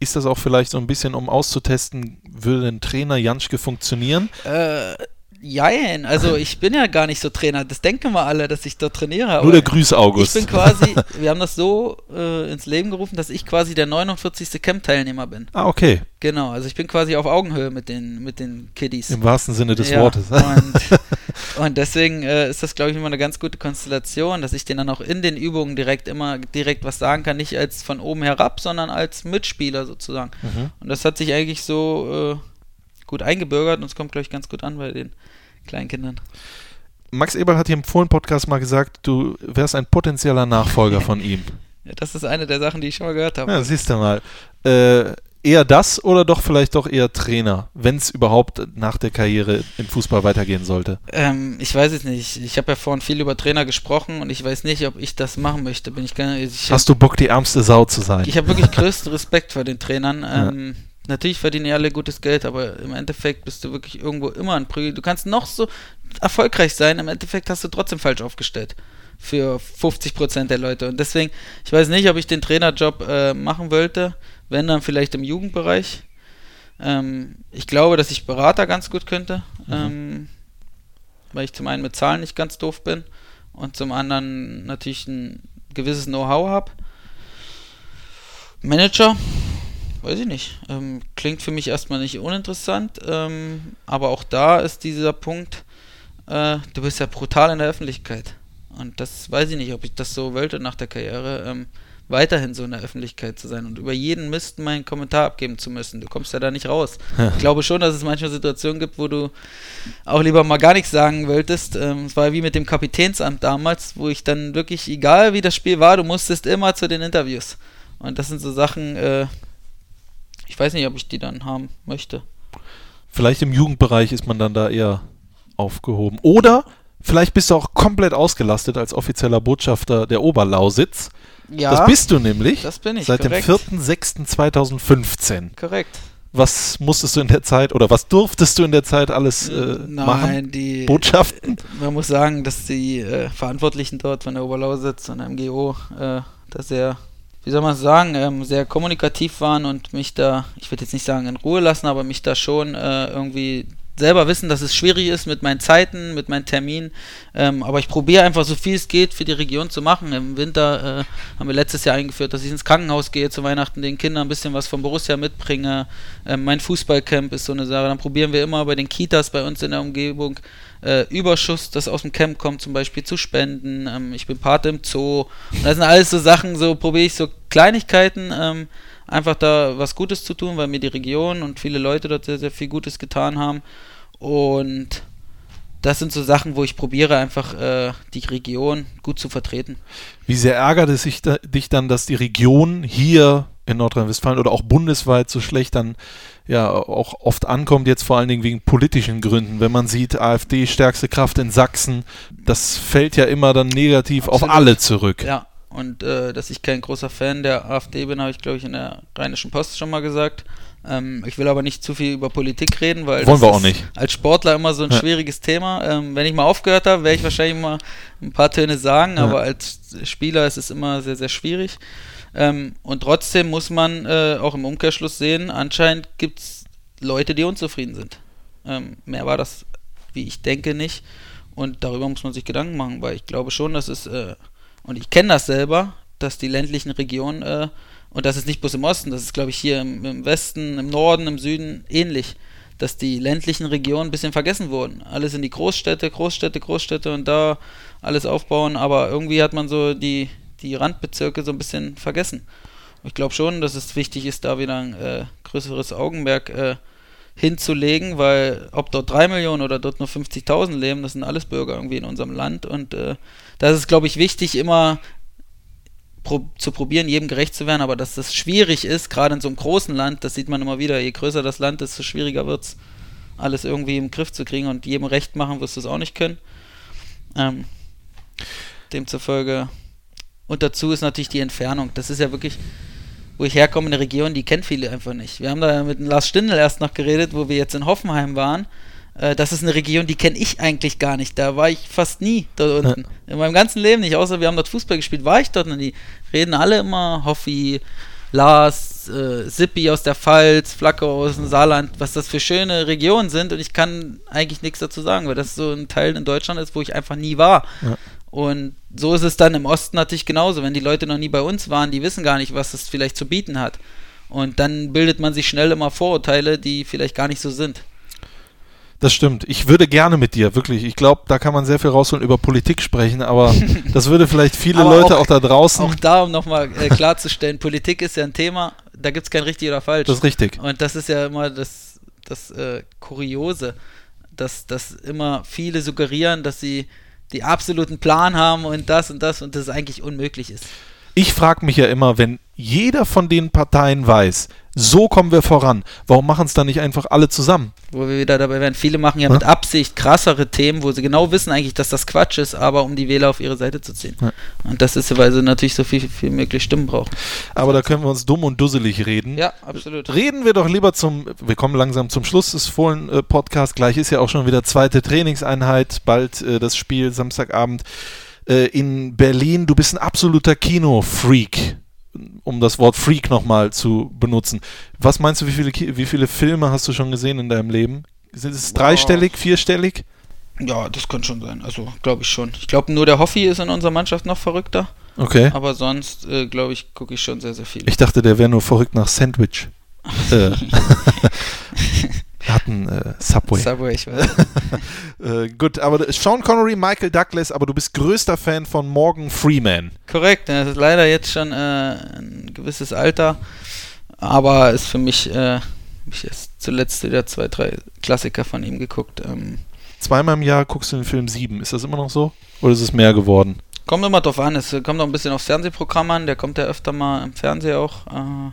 Ist das auch vielleicht so ein bisschen, um auszutesten, würde ein Trainer Janschke funktionieren? Äh, Jein, also ich bin ja gar nicht so Trainer. Das denken wir alle, dass ich dort trainiere. Nur der Grüße August. Ich bin quasi, wir haben das so äh, ins Leben gerufen, dass ich quasi der 49. Camp-Teilnehmer bin. Ah, okay. Genau, also ich bin quasi auf Augenhöhe mit den, mit den Kiddies. Im wahrsten Sinne des ja, Wortes. Und, und deswegen äh, ist das, glaube ich, immer eine ganz gute Konstellation, dass ich denen dann auch in den Übungen direkt immer direkt was sagen kann. Nicht als von oben herab, sondern als Mitspieler sozusagen. Mhm. Und das hat sich eigentlich so äh, gut eingebürgert und es kommt, glaube ich, ganz gut an bei den Kleinkindern. Max Eberl hat hier im Fohlen-Podcast mal gesagt, du wärst ein potenzieller Nachfolger von ihm. Ja, das ist eine der Sachen, die ich schon mal gehört habe. Ja, siehst du mal. Äh, eher das oder doch vielleicht doch eher Trainer, wenn es überhaupt nach der Karriere im Fußball weitergehen sollte? Ähm, ich weiß es nicht. Ich habe ja vorhin viel über Trainer gesprochen und ich weiß nicht, ob ich das machen möchte. Bin ich, gar- ich Hast du Bock, die ärmste Sau zu sein? Ich habe wirklich größten Respekt vor den Trainern. Ähm, Natürlich verdienen die alle gutes Geld, aber im Endeffekt bist du wirklich irgendwo immer ein Prügel. Du kannst noch so erfolgreich sein, im Endeffekt hast du trotzdem falsch aufgestellt. Für 50% der Leute. Und deswegen, ich weiß nicht, ob ich den Trainerjob äh, machen wollte, wenn dann vielleicht im Jugendbereich. Ähm, ich glaube, dass ich Berater ganz gut könnte, ähm, weil ich zum einen mit Zahlen nicht ganz doof bin und zum anderen natürlich ein gewisses Know-how habe. Manager, weiß ich nicht. Ähm, klingt für mich erstmal nicht uninteressant, ähm, aber auch da ist dieser Punkt, äh, du bist ja brutal in der Öffentlichkeit. Und das weiß ich nicht, ob ich das so wollte nach der Karriere, ähm, weiterhin so in der Öffentlichkeit zu sein und über jeden Mist meinen Kommentar abgeben zu müssen. Du kommst ja da nicht raus. Ich glaube schon, dass es manchmal Situationen gibt, wo du auch lieber mal gar nichts sagen wolltest. Ähm, es war wie mit dem Kapitänsamt damals, wo ich dann wirklich, egal wie das Spiel war, du musstest immer zu den Interviews. Und das sind so Sachen, äh, ich weiß nicht, ob ich die dann haben möchte. Vielleicht im Jugendbereich ist man dann da eher aufgehoben. Oder vielleicht bist du auch komplett ausgelastet als offizieller Botschafter der Oberlausitz. Ja, Das bist du nämlich. das bin ich, Seit korrekt. dem 4.6.2015. korrekt. Was musstest du in der Zeit oder was durftest du in der Zeit alles äh, machen? Nein, die Botschaften? Man muss sagen, dass die äh, Verantwortlichen dort von der Oberlausitz und MGO äh, da sehr, wie soll man sagen, ähm, sehr kommunikativ waren und mich da, ich würde jetzt nicht sagen in Ruhe lassen, aber mich da schon äh, irgendwie selber wissen, dass es schwierig ist mit meinen Zeiten, mit meinen Terminen. Ähm, aber ich probiere einfach so viel es geht für die Region zu machen. Im Winter äh, haben wir letztes Jahr eingeführt, dass ich ins Krankenhaus gehe zu Weihnachten, den Kindern ein bisschen was von Borussia mitbringe. Ähm, mein Fußballcamp ist so eine Sache. Dann probieren wir immer bei den Kitas bei uns in der Umgebung äh, Überschuss, das aus dem Camp kommt, zum Beispiel zu spenden. Ähm, ich bin Pate im Zoo. Und das sind alles so Sachen, so probiere ich so Kleinigkeiten, ähm, einfach da was Gutes zu tun, weil mir die Region und viele Leute dort sehr, sehr viel Gutes getan haben. Und das sind so Sachen, wo ich probiere, einfach äh, die Region gut zu vertreten. Wie sehr ärgert es sich da, dich dann, dass die Region hier in Nordrhein-Westfalen oder auch bundesweit so schlecht dann ja auch oft ankommt, jetzt vor allen Dingen wegen politischen Gründen. Wenn man sieht, AfD stärkste Kraft in Sachsen, das fällt ja immer dann negativ auf Absolut. alle zurück. Ja, und äh, dass ich kein großer Fan der AfD bin, habe ich, glaube ich, in der Rheinischen Post schon mal gesagt. Ähm, ich will aber nicht zu viel über Politik reden, weil Wollen das wir auch nicht. als Sportler immer so ein Ja. schwieriges Thema. Ähm, wenn ich mal aufgehört habe, werde ich wahrscheinlich mal ein paar Töne sagen, Ja. aber als Spieler ist es immer sehr, sehr schwierig. Ähm, und trotzdem muss man äh, auch im Umkehrschluss sehen, anscheinend gibt es Leute, die unzufrieden sind. Ähm, mehr war das, wie ich denke, nicht. Und darüber muss man sich Gedanken machen, weil ich glaube schon, dass es, äh, und ich kenne das selber, dass die ländlichen Regionen, äh, und das ist nicht bloß im Osten, das ist, glaube ich, hier im, im Westen, im Norden, im Süden ähnlich, dass die ländlichen Regionen ein bisschen vergessen wurden. Alles in die Großstädte, Großstädte, Großstädte und da alles aufbauen, aber irgendwie hat man so die, die Randbezirke so ein bisschen vergessen. Ich glaube schon, dass es wichtig ist, da wieder ein äh, größeres Augenmerk äh, hinzulegen, weil ob dort 3 Millionen oder dort nur 50.000 leben, das sind alles Bürger irgendwie in unserem Land und äh, das ist, glaube ich, wichtig, immer pro zu probieren, jedem gerecht zu werden, aber dass das schwierig ist, gerade in so einem großen Land, das sieht man immer wieder, je größer das Land ist, desto schwieriger wird es, alles irgendwie im Griff zu kriegen und jedem recht machen wirst du es auch nicht können. Ähm, demzufolge. Und dazu ist natürlich die Entfernung. Das ist ja wirklich, wo ich herkomme, eine Region, die kennt viele einfach nicht. Wir haben da mit Lars Stindl erst noch geredet, wo wir jetzt in Hoffenheim waren. Äh, das ist eine Region, die kenne ich eigentlich gar nicht. Da war ich fast nie dort unten. In meinem ganzen Leben nicht, außer wir haben dort Fußball gespielt, war ich dort und die reden alle immer Hoffi, Lars, äh, Sippi aus der Pfalz, Flacke aus dem Saarland, was das für schöne Regionen sind und ich kann eigentlich nichts dazu sagen, weil das so ein Teil in Deutschland ist, wo ich einfach nie war. Ja. Und so ist es dann im Osten natürlich genauso. Wenn die Leute noch nie bei uns waren, die wissen gar nicht, was es vielleicht zu bieten hat. Und dann bildet man sich schnell immer Vorurteile, die vielleicht gar nicht so sind. Das stimmt. Ich würde gerne mit dir, wirklich. Ich glaube, da kann man sehr viel rausholen über Politik sprechen, aber das würde vielleicht viele Leute auch- auch, da draußen. Auch da, um nochmal äh, klarzustellen, Politik ist ja ein Thema, da gibt es kein richtig oder falsch. das ist richtig. Und das ist ja immer das, das äh, Kuriose, dass, dass immer viele suggerieren, dass sie die absoluten Plan haben und das und das und das eigentlich unmöglich ist. Ich frage mich ja immer, wenn jeder von den Parteien weiß, so kommen wir voran, warum machen es dann nicht einfach alle zusammen? Wo wir wieder dabei wären. Viele machen ja mit Absicht krassere Themen, wo sie genau wissen eigentlich, dass das Quatsch ist, aber um die Wähler auf ihre Seite zu ziehen. Ja. Und das ist, weil sie natürlich so viel, viel möglich Stimmen brauchen. Aber da können wir uns dumm und dusselig reden. Ja, absolut. Reden wir doch lieber zum, wir kommen langsam zum Schluss des Fohlen-Podcast. Gleich ist ja auch schon wieder zweite Trainingseinheit, bald äh, das Spiel Samstagabend äh, in Berlin. Du bist ein absoluter Kino-Freak, um das Wort Freak nochmal zu benutzen. Was meinst du, wie viele, Ki- wie viele Filme hast du schon gesehen in deinem Leben? Sind es dreistellig, vierstellig? Ja, das könnte schon sein. Also, glaube ich schon. Ich glaube, nur der Hoffi ist in unserer Mannschaft noch verrückter. Okay. Aber sonst, äh, glaube ich, gucke ich schon sehr, sehr viel. Ich dachte, der wäre nur verrückt nach Sandwich. äh, hatten äh, Subway. Subway, ich weiß. Äh, gut, aber Sean Connery, Michael Douglas, aber du bist größter Fan von Morgan Freeman. Korrekt, er ist leider jetzt schon äh, ein gewisses Alter, aber ist für mich, äh, ich erst zuletzt wieder zwei, drei Klassiker von ihm geguckt. Ähm, Zweimal im Jahr guckst du den Film 7. Ist das immer noch so? Oder ist es mehr geworden? kommt immer drauf an, es kommt auch ein bisschen aufs Fernsehprogramm an, der kommt ja öfter mal im Fernsehen auch, äh,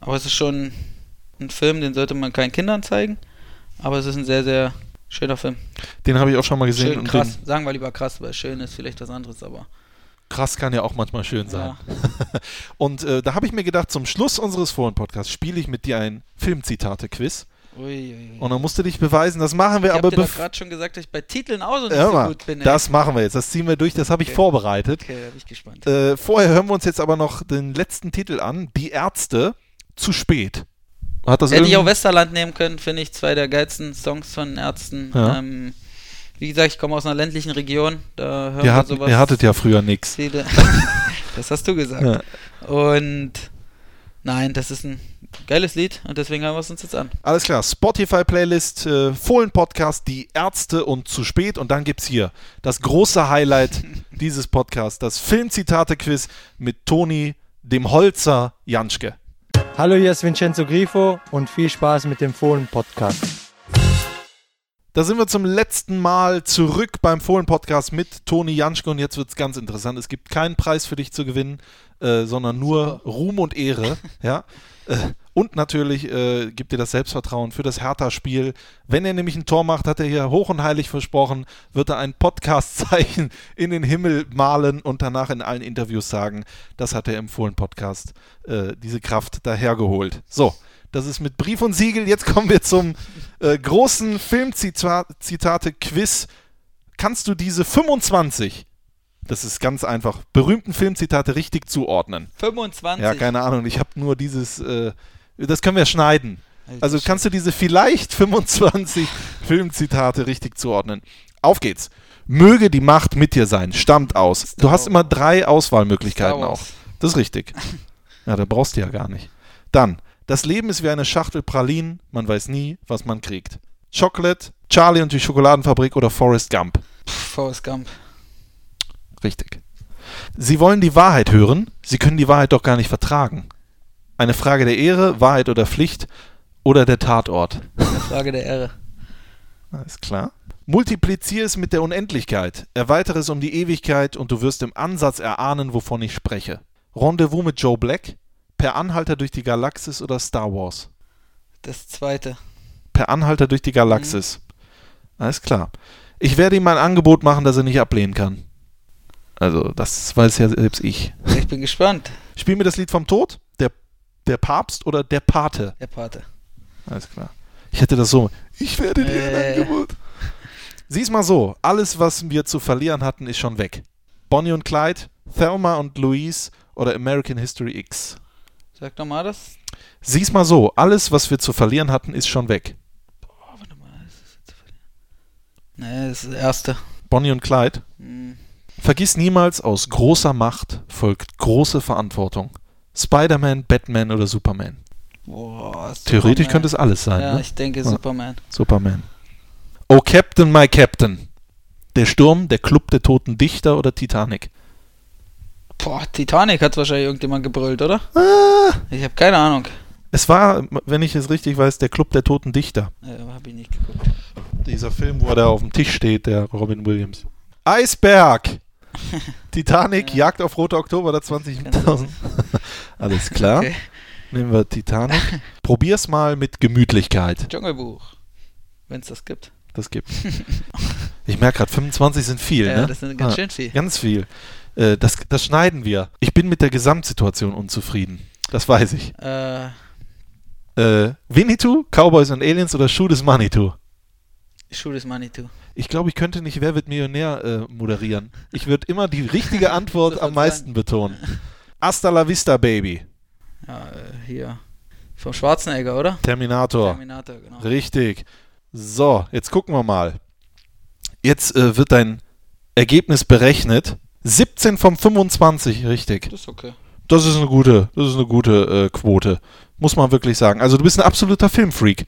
aber es ist schon ein Film, den sollte man keinen Kindern zeigen, aber es ist ein sehr, sehr schöner Film. Den habe ich auch schon mal gesehen. Schön und krass, sagen wir lieber krass, weil schön ist vielleicht was anderes, aber krass kann ja auch manchmal schön sein. ja. Und äh, da habe ich mir gedacht, zum Schluss unseres Foren-Podcasts spiele ich mit dir ein Filmzitate-Quiz. Ui, ui, ui. Und dann musst du dich beweisen. Das machen wir Ich aber habe dir bef- gerade schon gesagt, dass ich bei Titeln auch so nicht so gut bin. ey. Das machen wir jetzt. Das ziehen wir durch. Das habe ich Okay. vorbereitet. Okay, da bin ich gespannt. Äh, vorher hören wir uns jetzt aber noch den letzten Titel an. Die Ärzte. Zu spät. Hat das Hätte ich auch Westerland nehmen können, finde ich zwei der geilsten Songs von Ärzten. Ja. Ähm, wie gesagt, ich komme aus einer ländlichen Region, da hören Ihr, wir sowas. ihr hattet ja früher nichts. das hast du gesagt. Ja. Und nein, das ist ein geiles Lied und deswegen hören wir es uns jetzt an. Alles klar, Spotify-Playlist, äh, Fohlen-Podcast, die Ärzte und zu spät. Und dann gibt es hier das große Highlight dieses Podcasts, das Filmzitate-Quiz mit Toni, dem Holzer Janschke. Hallo, hier ist Vincenzo Grifo und viel Spaß mit dem Fohlen-Podcast. Da sind wir zum letzten Mal zurück beim Fohlen-Podcast mit Toni Janschke und jetzt wird es ganz interessant. Es gibt keinen Preis für dich zu gewinnen, äh, sondern nur Ruhm und Ehre. ja. Äh, und natürlich äh, gibt dir das Selbstvertrauen für das Hertha-Spiel. Wenn er nämlich ein Tor macht, hat er hier hoch und heilig versprochen, wird er ein Podcast-Zeichen in den Himmel malen und danach in allen Interviews sagen, das hat er im Fohlen-Podcast, äh, diese Kraft dahergeholt. So, das ist mit Brief und Siegel. Jetzt kommen wir zum äh, großen Filmzitate-Quiz. Kannst du diese 25, das ist ganz einfach, berühmten Filmzitate richtig zuordnen? 25. Ja, keine Ahnung, ich habe nur dieses, äh, das können wir schneiden. Also kannst du diese vielleicht 25 Filmzitate richtig zuordnen. Auf geht's. Möge die Macht mit dir sein. Stammt aus. Du hast immer drei Auswahlmöglichkeiten auch. Das ist richtig. Ja, da brauchst du ja gar nicht. Dann, das Leben ist wie eine Schachtel Pralinen. Man weiß nie, was man kriegt. Chocolate, Charlie und die Schokoladenfabrik oder Forrest Gump. Pff, Forrest Gump. Richtig. Sie wollen die Wahrheit hören, Sie können die Wahrheit doch gar nicht vertragen. Eine Frage der Ehre, Wahrheit oder Pflicht oder der Tatort. Eine Frage der Ehre. Alles klar. Multiplizier es mit der Unendlichkeit, erweitere es um die Ewigkeit und du wirst im Ansatz erahnen, wovon ich spreche. Rendezvous mit Joe Black, Per Anhalter durch die Galaxis oder Star Wars? Das zweite. Per Anhalter durch die Galaxis. Alles klar. Ich werde ihm ein Angebot machen, das er nicht ablehnen kann. Also, das weiß ja selbst ich. Ich bin gespannt. Spiel mir das Lied vom Tod, der, Papst oder der Pate? Der Pate. Alles klar. Ich hätte das so. Ich werde dir ein Äh. Angebot. Sieh's mal so. Alles, was wir zu verlieren hatten, ist schon weg. Bonnie und Clyde, Thelma und Louise oder American History X. Sag doch mal das. Sieh's mal so. Alles, was wir zu verlieren hatten, ist schon weg. Oh, warte mal. Das ist jetzt zu verlieren. Nee, das ist das erste. Bonnie und Clyde. Hm. Vergiss niemals, aus großer Macht folgt große Verantwortung. Spider-Man, Batman oder Superman. Boah, Theoretisch Superman. könnte es alles sein. Ja, ne? ich denke Ja. Superman. Superman. Oh Captain, my Captain. Der Sturm, der Club der toten Dichter oder Titanic? Boah, Titanic hat wahrscheinlich irgendjemand gebrüllt, oder? Ah, Ich habe keine Ahnung. es war, wenn ich es richtig weiß, der Club der toten Dichter. Äh, habe ich nicht geguckt. Dieser Film, wo er da auf dem Tisch steht, der Robin Williams. Eisberg. Titanic, Jagd auf Rote Oktober oder 20.000. Alles klar. Okay. Nehmen wir Titanic. Probier's mal mit Gemütlichkeit. Dschungelbuch. Wenn es das gibt. Das gibt's. Ich merke gerade, 25 sind viel, Ja, ne? das sind ganz Ah, schön viel. Ganz viel. Äh, das, das schneiden wir. Ich bin mit der Gesamtsituation unzufrieden. Das weiß ich. Äh, Äh, Winnetou, Cowboys und Aliens oder Shoot is Manitou? Shoot is Money too. Ich glaube, ich könnte nicht Wer wird Millionär äh, moderieren. Ich würde immer die richtige Antwort am meisten betonen. Hasta la vista, Baby. Ja, äh, hier. Vom Schwarzenegger, oder? Terminator. Terminator, genau. Richtig. So, jetzt gucken wir mal. Jetzt äh, wird dein Ergebnis berechnet. 17 von 25, richtig. Das ist okay. Das ist eine gute, das ist eine gute äh, Quote. Muss man wirklich sagen. Also du bist ein absoluter Filmfreak.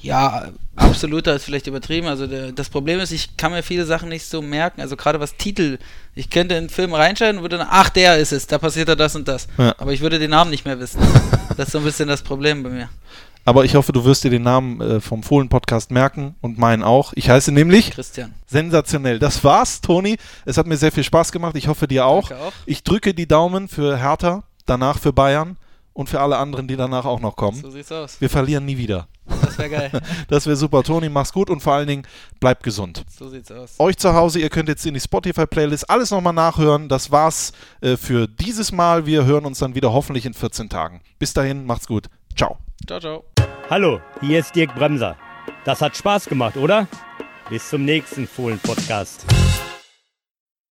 Ja, absoluter ist vielleicht übertrieben. Also der, das Problem ist, ich kann mir viele Sachen nicht so merken. Also gerade was Titel. Ich könnte in einen Film reinschalten und würde dann, ach, der ist es, da passiert ja das und das. Ja. Aber ich würde den Namen nicht mehr wissen. Das ist so ein bisschen das Problem bei mir. Aber ich hoffe, du wirst dir den Namen äh, vom Fohlen-Podcast merken und meinen auch. Ich heiße nämlich Christian. sensationell. Das war's, Toni. Es hat mir sehr viel Spaß gemacht. Ich hoffe, dir auch. Auch. Ich drücke die Daumen für Hertha, danach für Bayern und für alle anderen, die danach auch noch kommen. So sieht's aus. Wir verlieren nie wieder. Das wäre geil. Das wäre super. Toni, mach's gut und vor allen Dingen bleib gesund. So sieht's aus. Euch zu Hause, ihr könnt jetzt in die Spotify-Playlist alles nochmal nachhören. Das war's äh, für dieses Mal. Wir hören uns dann wieder hoffentlich in 14 Tagen. Bis dahin, macht's gut. Ciao. Ciao, ciao. Hallo, hier ist Dirk Bremser. Das hat Spaß gemacht, oder? Bis zum nächsten Fohlen-Podcast.